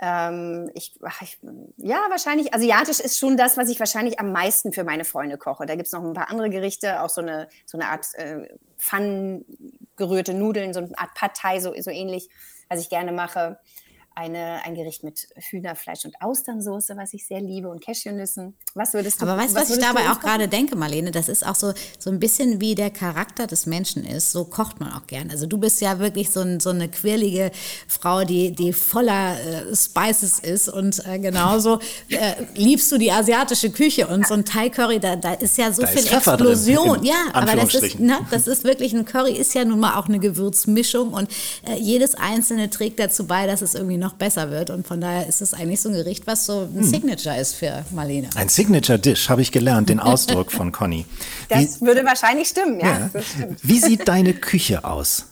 Ähm, ich, ich, ja, wahrscheinlich, asiatisch ist schon das, was ich wahrscheinlich am meisten für meine Freunde koche. Da gibt es noch ein paar andere Gerichte, auch so eine, so eine Art äh, Pfannen Nudeln, so eine Art Pad Thai, so, so ähnlich, was ich gerne mache eine, ein Gericht mit Hühnerfleisch und Austernsoße, was ich sehr liebe, und Cashewnüssen. Was würdest du Aber weißt du, was, was ich dabei auch gerade denke, Marlene? Das ist auch so, so ein bisschen wie der Charakter des Menschen ist. So kocht man auch gern. Also du bist ja wirklich so, ein, so eine quirlige Frau, die, die voller äh, Spices ist. Und äh, genauso äh, liebst du die asiatische Küche. Und so ein Thai-Curry, da, da ist ja so da viel Explosion. Drin, ja, aber das ist, ne, das ist wirklich ein Curry, ist ja nun mal auch eine Gewürzmischung. Und äh, jedes einzelne trägt dazu bei, dass es irgendwie noch besser wird. Und von daher ist es eigentlich so ein Gericht, was so ein hm. Signature ist für Marlene. Ein Signature-Dish, habe ich gelernt, den Ausdruck von Conny. Das Wie, würde wahrscheinlich stimmen, ja. ja. Stimmt. Wie sieht deine Küche aus?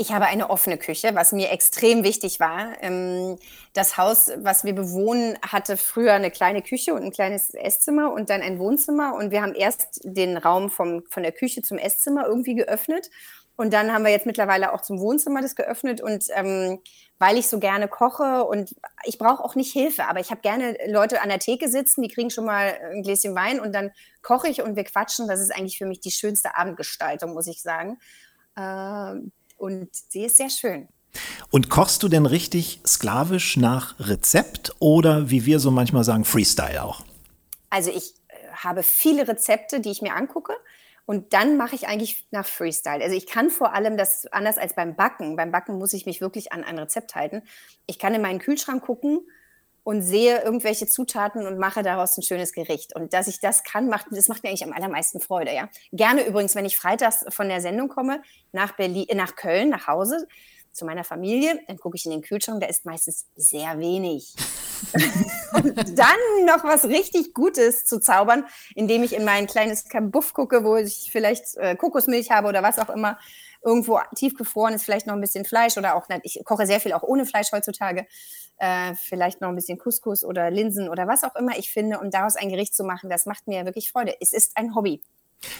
Ich habe eine offene Küche, was mir extrem wichtig war. Ähm, das Haus, was wir bewohnen, hatte früher eine kleine Küche und ein kleines Esszimmer und dann ein Wohnzimmer. Und wir haben erst den Raum vom, von der Küche zum Esszimmer irgendwie geöffnet. Und dann haben wir jetzt mittlerweile auch zum Wohnzimmer das geöffnet. Und ähm, weil ich so gerne koche und ich brauche auch nicht Hilfe, aber ich habe gerne Leute an der Theke sitzen, die kriegen schon mal ein Gläschen Wein und dann koche ich und wir quatschen. Das ist eigentlich für mich die schönste Abendgestaltung, muss ich sagen. Äh, und sie ist sehr schön. Und kochst du denn richtig sklavisch nach Rezept oder wie wir so manchmal sagen, Freestyle auch? Also ich äh, habe viele Rezepte, die ich mir angucke. Und dann mache ich eigentlich nach Freestyle. Also ich kann vor allem das anders als beim Backen. Beim Backen muss ich mich wirklich an ein Rezept halten. Ich kann in meinen Kühlschrank gucken und sehe irgendwelche Zutaten und mache daraus ein schönes Gericht. Und dass ich das kann, macht, das macht mir eigentlich am allermeisten Freude. Ja? Gerne übrigens, wenn ich freitags von der Sendung komme, nach, Berlin, nach Köln, nach Hause, zu meiner Familie, dann gucke ich in den Kühlschrank, da ist meistens sehr wenig. und dann noch was richtig Gutes zu zaubern, indem ich in mein kleines Kabuff gucke, wo ich vielleicht äh, Kokosmilch habe oder was auch immer. Irgendwo tiefgefroren ist vielleicht noch ein bisschen Fleisch oder auch, ich koche sehr viel auch ohne Fleisch heutzutage. Äh, vielleicht noch ein bisschen Couscous oder Linsen oder was auch immer ich finde und daraus ein Gericht zu machen, das macht mir wirklich Freude. Es ist ein Hobby.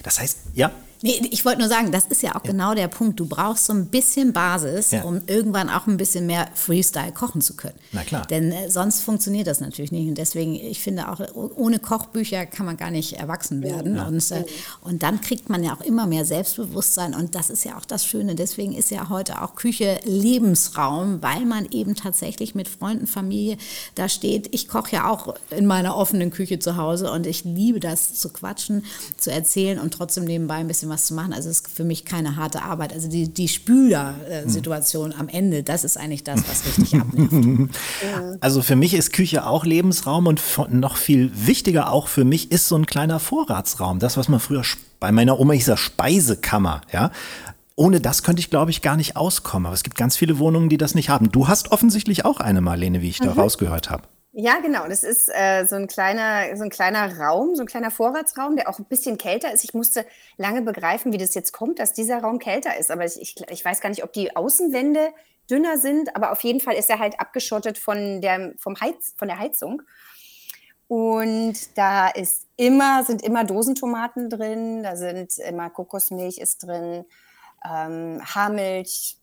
Das heißt, ja. Nee, ich wollte nur sagen, das ist ja auch ja. genau der Punkt. Du brauchst so ein bisschen Basis, ja. um irgendwann auch ein bisschen mehr Freestyle kochen zu können. Na klar. Denn äh, sonst funktioniert das natürlich nicht. Und deswegen, ich finde auch, ohne Kochbücher kann man gar nicht erwachsen werden. Ja. Und, äh, und dann kriegt man ja auch immer mehr Selbstbewusstsein. Und das ist ja auch das Schöne. Deswegen ist ja heute auch Küche Lebensraum, weil man eben tatsächlich mit Freunden, Familie da steht. Ich koche ja auch in meiner offenen Küche zu Hause und ich liebe das zu quatschen, zu erzählen und trotzdem nebenbei ein bisschen was zu machen. Also es ist für mich keine harte Arbeit. Also die, die Spüler-Situation am Ende, das ist eigentlich das, was richtig abnimmt. Also für mich ist Küche auch Lebensraum und noch viel wichtiger auch für mich ist so ein kleiner Vorratsraum. Das, was man früher bei meiner Oma hieß, Speisekammer, ja ohne das könnte ich, glaube ich, gar nicht auskommen. Aber es gibt ganz viele Wohnungen, die das nicht haben. Du hast offensichtlich auch eine, Marlene, wie ich mhm. da rausgehört habe. Ja, genau. Das ist äh, so, ein kleiner, so ein kleiner Raum, so ein kleiner Vorratsraum, der auch ein bisschen kälter ist. Ich musste lange begreifen, wie das jetzt kommt, dass dieser Raum kälter ist. Aber ich, ich, ich weiß gar nicht, ob die Außenwände dünner sind, aber auf jeden Fall ist er halt abgeschottet von der, vom Heiz, von der Heizung. Und da ist immer, sind immer Dosentomaten drin, da sind immer Kokosmilch ist drin, ähm, Haarmilch,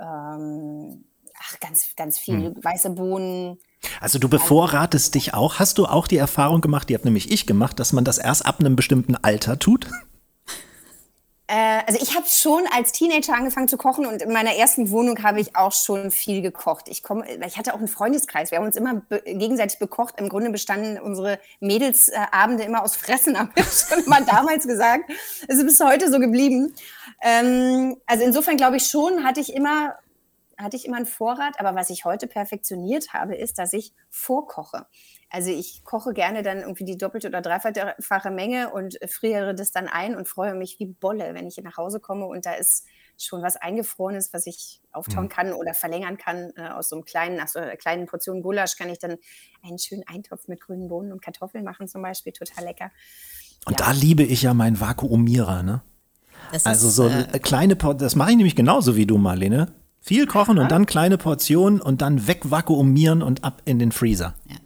ähm, ach, ganz, ganz viel hm. weiße Bohnen. Also du bevorratest dich auch. Hast du auch die Erfahrung gemacht, die habe nämlich ich gemacht, dass man das erst ab einem bestimmten Alter tut? Äh, also ich habe schon als Teenager angefangen zu kochen und in meiner ersten Wohnung habe ich auch schon viel gekocht. Ich komme, ich hatte auch einen Freundeskreis. Wir haben uns immer be gegenseitig bekocht. Im Grunde bestanden unsere Mädelsabende äh, immer aus Fressen, haben wir schon mal damals gesagt. Es ist bis heute so geblieben. Ähm, also insofern glaube ich schon, hatte ich immer hatte ich immer einen Vorrat, aber was ich heute perfektioniert habe, ist, dass ich vorkoche. Also ich koche gerne dann irgendwie die doppelte oder dreifache Menge und friere das dann ein und freue mich wie Bolle, wenn ich nach Hause komme und da ist schon was eingefrorenes, was ich auftauen mhm. kann oder verlängern kann. Äh, aus so einem kleinen, aus so einer kleinen Portion Gulasch kann ich dann einen schönen Eintopf mit grünen Bohnen und Kartoffeln machen zum Beispiel, total lecker. Und ja. da liebe ich ja meinen Vakuumierer, ne? Das also ist, so äh, kleine, das mache ich nämlich genauso wie du, Marlene. Viel kochen und dann kleine Portionen und dann wegvakuumieren und ab in den Freezer. Ja.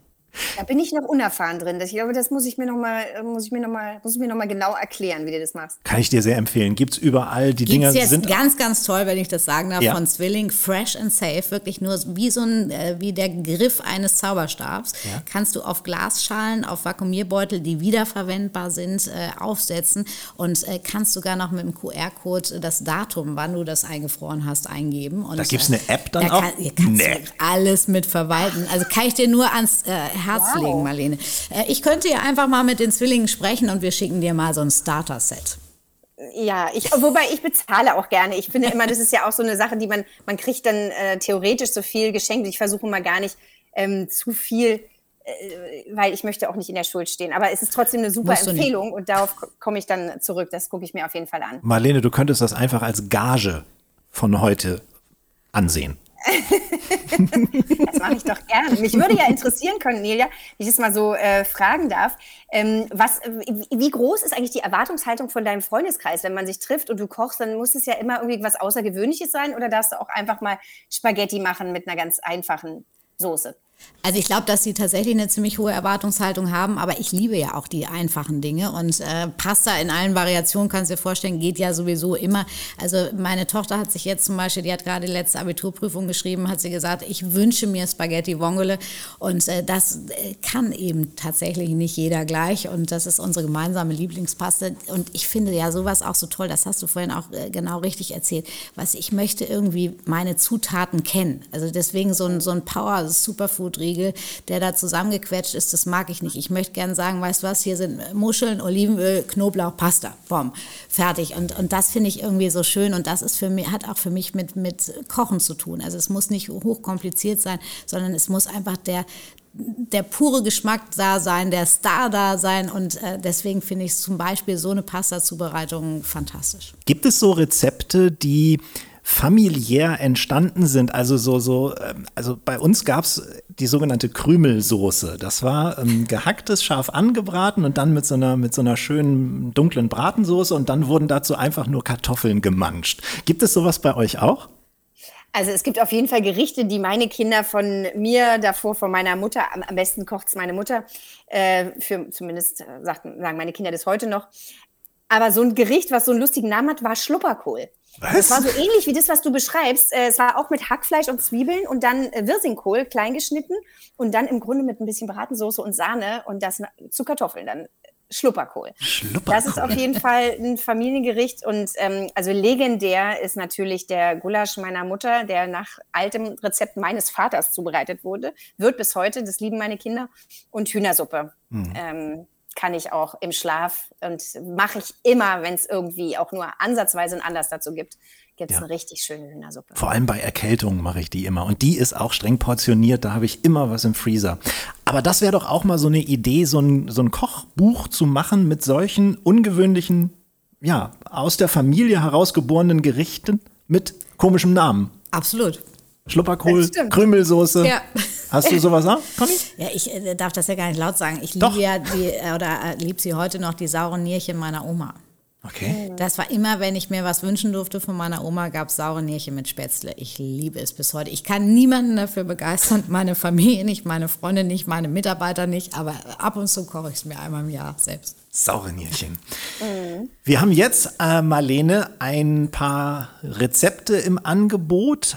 Da bin ich noch unerfahren drin. Ich glaube, das muss ich mir noch mal, muss ich mir noch mal, muss ich mir noch mal genau erklären, wie du das machst. Kann ich dir sehr empfehlen. Gibt's überall. Die Gibt's Dinger jetzt sind ganz, ganz toll, wenn ich das sagen darf, ja. von Zwilling, fresh and safe, wirklich nur wie so ein, äh, wie der Griff eines Zauberstabs. Ja. Kannst du auf Glasschalen, auf Vakuumierbeutel, die wiederverwendbar sind, äh, aufsetzen und äh, kannst sogar noch mit dem QR-Code das Datum, wann du das eingefroren hast, eingeben. Und, da gibt's eine App dann da auch? Kann, kannst nee. alles mit verwalten. Also kann ich dir nur ans Herz wow. legen, Marlene. Äh, ich könnte ja einfach mal mit den Zwillingen sprechen und wir schicken dir mal so ein Starter-Set. Ja, ich, wobei ich bezahle auch gerne. Ich finde immer, das ist ja auch so eine Sache, die man, man kriegt dann äh, theoretisch so viel geschenkt. Ich versuche mal gar nicht ähm, zu viel, äh, weil ich möchte auch nicht in der Schuld stehen. Aber es ist trotzdem eine super Empfehlung und darauf komme ich dann zurück. Das gucke ich mir auf jeden Fall an. Marlene, du könntest das einfach als Gage von heute ansehen. das mache ich doch gerne. Mich würde ja interessieren, Cornelia, wenn ich das mal so äh, fragen darf. Ähm, was, wie groß ist eigentlich die Erwartungshaltung von deinem Freundeskreis, wenn man sich trifft und du kochst, dann muss es ja immer irgendwie was Außergewöhnliches sein oder darfst du auch einfach mal Spaghetti machen mit einer ganz einfachen Soße? Also ich glaube, dass sie tatsächlich eine ziemlich hohe Erwartungshaltung haben, aber ich liebe ja auch die einfachen Dinge und äh, Pasta in allen Variationen, kannst du dir vorstellen, geht ja sowieso immer. Also meine Tochter hat sich jetzt zum Beispiel, die hat gerade die letzte Abiturprüfung geschrieben, hat sie gesagt, ich wünsche mir Spaghetti Vongole und äh, das äh, kann eben tatsächlich nicht jeder gleich und das ist unsere gemeinsame Lieblingspaste und ich finde ja sowas auch so toll, das hast du vorhin auch äh, genau richtig erzählt, was ich möchte irgendwie meine Zutaten kennen. Also deswegen so ein, so ein Power Superfood Joghurtriegel, der da zusammengequetscht ist, das mag ich nicht. Ich möchte gerne sagen, weißt du was, hier sind Muscheln, Olivenöl, Knoblauch, Pasta, Bom, fertig. Und, und das finde ich irgendwie so schön und das ist für mich, hat auch für mich mit, mit Kochen zu tun. Also es muss nicht hochkompliziert sein, sondern es muss einfach der, der pure Geschmack da sein, der Star da sein und äh, deswegen finde ich zum Beispiel so eine Pasta-Zubereitung fantastisch. Gibt es so Rezepte, die familiär entstanden sind. Also so, so, ähm, also bei uns gab es die sogenannte Krümelsoße. Das war ähm, gehacktes, scharf angebraten und dann mit so einer, mit so einer schönen dunklen Bratensoße und dann wurden dazu einfach nur Kartoffeln gemanscht. Gibt es sowas bei euch auch? Also es gibt auf jeden Fall Gerichte, die meine Kinder von mir davor, von meiner Mutter, am besten kocht es meine Mutter, äh, für zumindest äh, sagen meine Kinder das heute noch. Aber so ein Gericht, was so einen lustigen Namen hat, war Schlupperkohl. Was? Das war so ähnlich wie das, was du beschreibst. Äh, es war auch mit Hackfleisch und Zwiebeln und dann äh, Wirsingkohl klein geschnitten und dann im Grunde mit ein bisschen Bratensoße und Sahne und das zu Kartoffeln dann. Schlupperkohl. Schlupperkohl. Das ist auf jeden Fall ein Familiengericht und ähm, also legendär ist natürlich der Gulasch meiner Mutter, der nach altem Rezept meines Vaters zubereitet wurde, wird bis heute, das lieben meine Kinder und Hühnersuppe. Mhm. Ähm, kann ich auch im Schlaf und mache ich immer, wenn es irgendwie auch nur ansatzweise einen Anlass dazu gibt, gibt es ja. eine richtig schöne Hühnersuppe. Vor allem bei Erkältungen mache ich die immer und die ist auch streng portioniert, da habe ich immer was im Freezer. Aber das wäre doch auch mal so eine Idee, so ein, so ein Kochbuch zu machen mit solchen ungewöhnlichen, ja, aus der Familie herausgeborenen Gerichten mit komischem Namen. Absolut. Schlupperkohl, Krümelsoße. Ja. Hast du sowas auch, Conny? Ja, ich äh, darf das ja gar nicht laut sagen. Ich Doch. liebe ja die, äh, oder äh, liebe sie heute noch, die sauren Nierchen meiner Oma. Okay. Das war immer, wenn ich mir was wünschen durfte von meiner Oma, gab es saure Nierchen mit Spätzle. Ich liebe es bis heute. Ich kann niemanden dafür begeistern, meine Familie nicht, meine Freunde nicht, meine Mitarbeiter nicht, aber ab und zu koche ich es mir einmal im Jahr selbst. Saure Nierchen. Wir haben jetzt, äh, Marlene, ein paar Rezepte im Angebot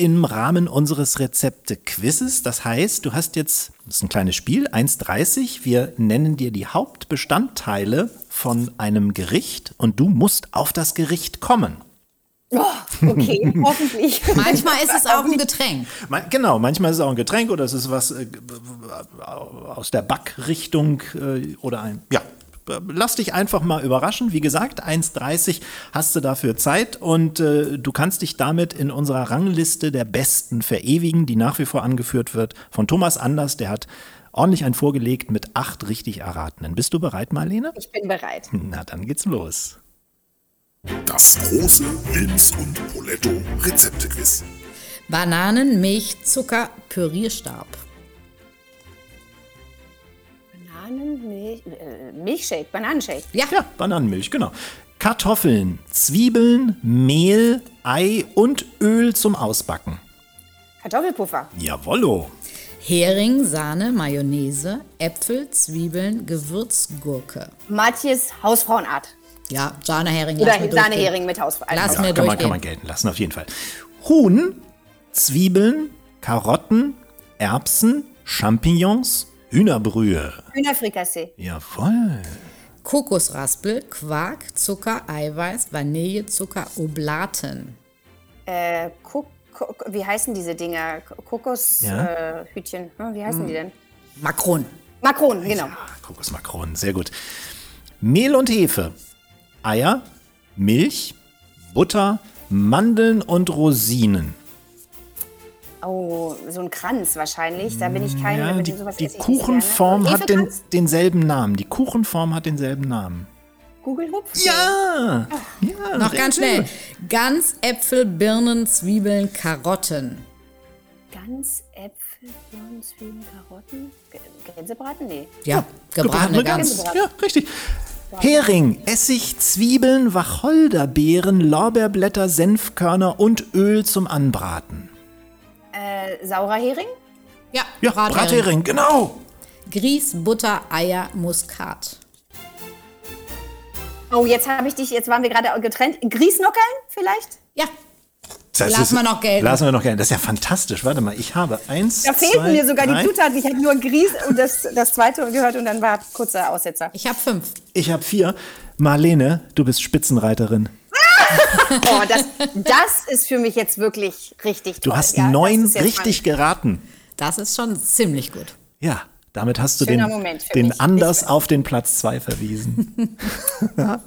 im Rahmen unseres Rezepte-Quizzes. Das heißt, du hast jetzt, das ist ein kleines Spiel, 1,30. Wir nennen dir die Hauptbestandteile von einem Gericht und du musst auf das Gericht kommen. Oh, okay, hoffentlich. Manchmal ist es auch ein Getränk. Genau, manchmal ist es auch ein Getränk oder es ist was äh, aus der Backrichtung äh, oder ein, ja. Lass dich einfach mal überraschen. Wie gesagt, 1,30 hast du dafür Zeit und äh, du kannst dich damit in unserer Rangliste der Besten verewigen, die nach wie vor angeführt wird von Thomas Anders. Der hat ordentlich einen vorgelegt mit acht richtig erratenen. Bist du bereit, Marlene? Ich bin bereit. Na, dann geht's los. Das große Wilms und Poletto Rezeptequiz. Bananen, Milch, Zucker, Pürierstab. Bananen, Milch, äh, Milchshake, Bananenshake. Ja, Ja, Bananenmilch, genau. Kartoffeln, Zwiebeln, Mehl, Ei und Öl zum Ausbacken. Kartoffelpuffer. Jawollo. Hering, Sahne, Mayonnaise, Äpfel, Zwiebeln, Gewürzgurke. Matjes Hausfrauenart. Ja, Sahnehering. Oder. Sahnehering mit Hausfrauen. Lass Ja, mir kann, man, kann man gelten lassen, auf jeden Fall. Huhn, Zwiebeln, Karotten, Erbsen, Champignons, Hühnerbrühe. Hühnerfrikassee. Jawohl. Kokosraspel, Quark, Zucker, Eiweiß, Vanillezucker, Oblaten. Äh, Kok Ko- wie heißen diese Dinger? Kokoshütchen. Ja. Äh. Hm, wie heißen die denn? Makron. Makronen, genau. Ah, Kokosmakronen, sehr gut. Mehl und Hefe, Eier, Milch, Butter, Mandeln und Rosinen. Oh, so ein Kranz wahrscheinlich. Da bin ich kein Ja, mit die, sowas die Kuchenform hat den, denselben Namen. Die Kuchenform hat denselben Namen. Kugelhupf? Ja! ja Noch ganz schnell. Gans, Äpfel, Birnen, Zwiebeln, Karotten. Gans, Äpfel, Birnen, Zwiebeln, Karotten. G- Gänsebraten? Nee. Ja, gebratene Gebratene Gans. Gans. Ja, richtig. Hering, Essig, Zwiebeln, Wacholderbeeren, Lorbeerblätter, Senfkörner und Öl zum Anbraten. Äh, saurer Hering? Ja, Ja, Brathering. Brathering, genau. Grieß, Butter, Eier, Muskat. Oh, jetzt habe ich dich, jetzt waren wir gerade getrennt. Grießnockeln vielleicht? Ja, Das Lassen wir noch gelten. Lassen wir noch gelten. Das ist ja fantastisch. Warte mal, ich habe eins, Da fehlten zwei, mir sogar drei. die Zutaten. Ich habe nur Grieß und das, das zweite gehört und dann war kurzer Aussetzer. ich habe fünf. Ich habe vier. Marlene, du bist Spitzenreiterin. Oh, das, das ist für mich jetzt wirklich richtig Du toll. hast Ja, das neun richtig geraten. Das ist schon ziemlich gut. Ja, damit hast du den, Schöner den mich. Anders auf den Platz zwei verwiesen.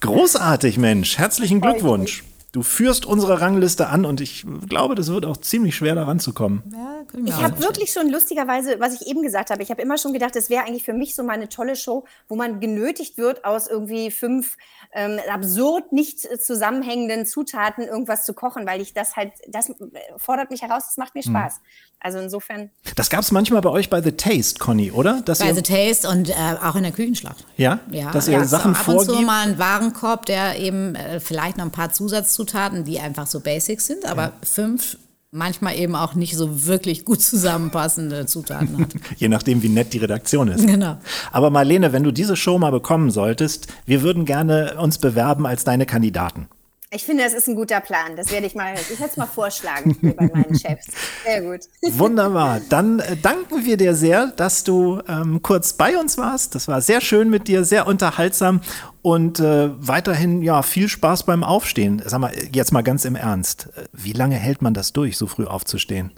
Großartig, Mensch. Herzlichen Glückwunsch. Du führst unsere Rangliste an und ich glaube, das wird auch ziemlich schwer, da ranzukommen. Ja, Ich auch habe wirklich schon lustigerweise, was ich eben gesagt habe, ich habe immer schon gedacht, es wäre eigentlich für mich so mal eine tolle Show, wo man genötigt wird, aus irgendwie fünf ähm, absurd nicht zusammenhängenden Zutaten irgendwas zu kochen, weil ich das halt, das äh, fordert mich heraus, das macht mir Spaß. Also insofern, Das gab es manchmal bei euch bei The Taste, Conny, oder? Dass Bei ihr, The Taste und äh, auch in der Küchenschlacht. ja? Ja, dass ihr ja, Sachen so ab und zu vorgibt. mal einen Warenkorb, der eben äh, vielleicht noch ein paar Zusatzzutaten, die einfach so Basics sind, aber fünf manchmal eben auch nicht so wirklich gut zusammenpassende Zutaten hat. Je nachdem, wie nett die Redaktion ist. Genau. Aber Marlene, wenn du diese Show mal bekommen solltest, wir würden gerne uns bewerben als deine Kandidaten. Ich finde, das ist ein guter Plan. Das werde ich mal, ich werde es mal vorschlagen bei meinen Chefs. Sehr gut. Wunderbar. Dann äh, danken wir dir sehr, dass du ähm, kurz bei uns warst. Das war sehr schön mit dir, sehr unterhaltsam und äh, weiterhin ja viel Spaß beim Aufstehen. Sag mal, jetzt mal ganz im Ernst. Äh, Wie lange hält man das durch, so früh aufzustehen?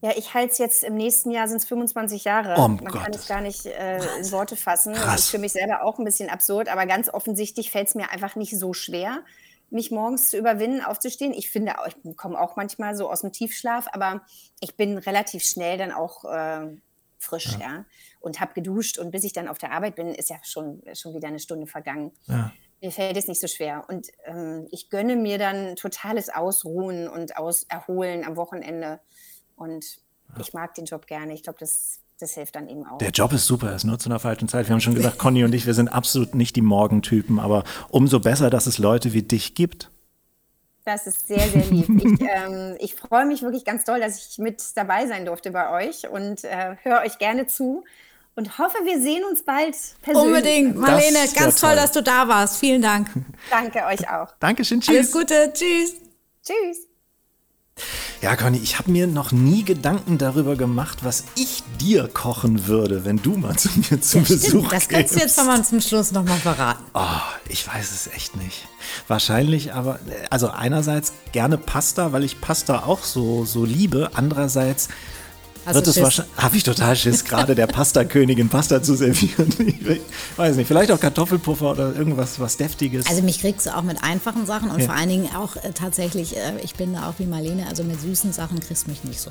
Ja, ich halte es jetzt im nächsten Jahr sind es 25 Jahre. Oh, Man kann Gottes. es gar nicht äh, in Worte fassen. Das Krass. ist für mich selber auch ein bisschen absurd, aber ganz offensichtlich fällt es mir einfach nicht so schwer, mich morgens zu überwinden, aufzustehen. Ich finde, auch, ich komme auch manchmal so aus dem Tiefschlaf, aber ich bin relativ schnell dann auch äh, frisch, ja. Und habe geduscht und bis ich dann auf der Arbeit bin, ist ja schon, schon wieder eine Stunde vergangen. Ja. Mir fällt es nicht so schwer. Und ähm, ich gönne mir dann totales Ausruhen und aus Erholen am Wochenende. Und ich mag den Job gerne. Ich glaube, das das hilft dann eben auch. Der Job ist super, er ist nur zu einer falschen Zeit. Wir haben schon gesagt, Conny und ich, wir sind absolut nicht die Morgentypen, aber umso besser, dass es Leute wie dich gibt. Das ist sehr, sehr lieb. Ich, ähm, ich freue mich wirklich ganz doll, dass ich mit dabei sein durfte bei euch und äh, höre euch gerne zu und hoffe, wir sehen uns bald persönlich. Unbedingt. Marlene, ganz toll, toll. dass du da warst. Vielen Dank. Danke euch auch. Dankeschön, Alles tschüss. Gute. Tschüss. Tschüss. Ja, Conny, ich habe mir noch nie Gedanken darüber gemacht, was ich dir kochen würde, wenn du mal zu mir zum Besuch Stimmt, das kannst du jetzt mal zum Schluss nochmal verraten. Oh, ich weiß es echt nicht. Wahrscheinlich aber, also einerseits gerne Pasta, weil ich Pasta auch so, so liebe. Andererseits Hast wird es wahrscheinlich, habe ich total Schiss, gerade der Pasta-Königin Pasta zu servieren. Ich weiß nicht, vielleicht auch Kartoffelpuffer oder irgendwas was Deftiges. Also mich kriegst du auch mit einfachen Sachen und Ja. vor allen Dingen auch äh, tatsächlich, äh, ich bin da auch wie Marlene, also mit süßen Sachen kriegst du mich nicht so.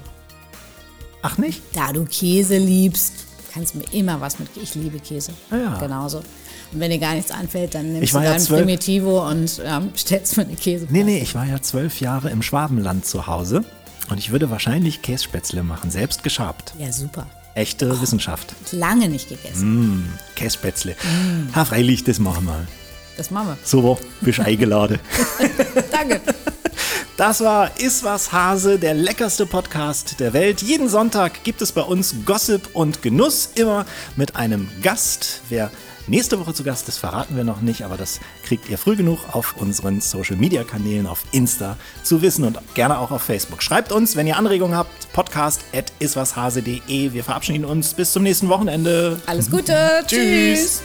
Ach nicht? Da du Käse liebst, kannst du mir immer was mit, ich liebe Käse. Ah ja. Genauso. Und wenn dir gar nichts einfällt, dann Ich nimmst du ja dein. Primitivo und ähm, stellst mir eine Käse. Nee, nee, ich war ja zwölf Jahre im Schwabenland zu Hause und ich würde wahrscheinlich Kässpätzle machen, selbst geschabt. Ja, super. Echte Wissenschaft. Lange nicht gegessen. Kässpätzle. Ha, freilich, das machen wir. Das machen wir. Super, bist eingeladen. Danke. Das war Is was Hase, der leckerste Podcast der Welt. Jeden Sonntag gibt es bei uns Gossip und Genuss, immer mit einem Gast. Wer nächste Woche zu Gast ist, verraten wir noch nicht, aber das kriegt ihr früh genug auf unseren Social Media Kanälen, auf Insta zu wissen und gerne auch auf Facebook. Schreibt uns, wenn ihr Anregungen habt, podcast at iswashase.de. Wir verabschieden uns bis zum nächsten Wochenende. Alles Gute. Tschüss.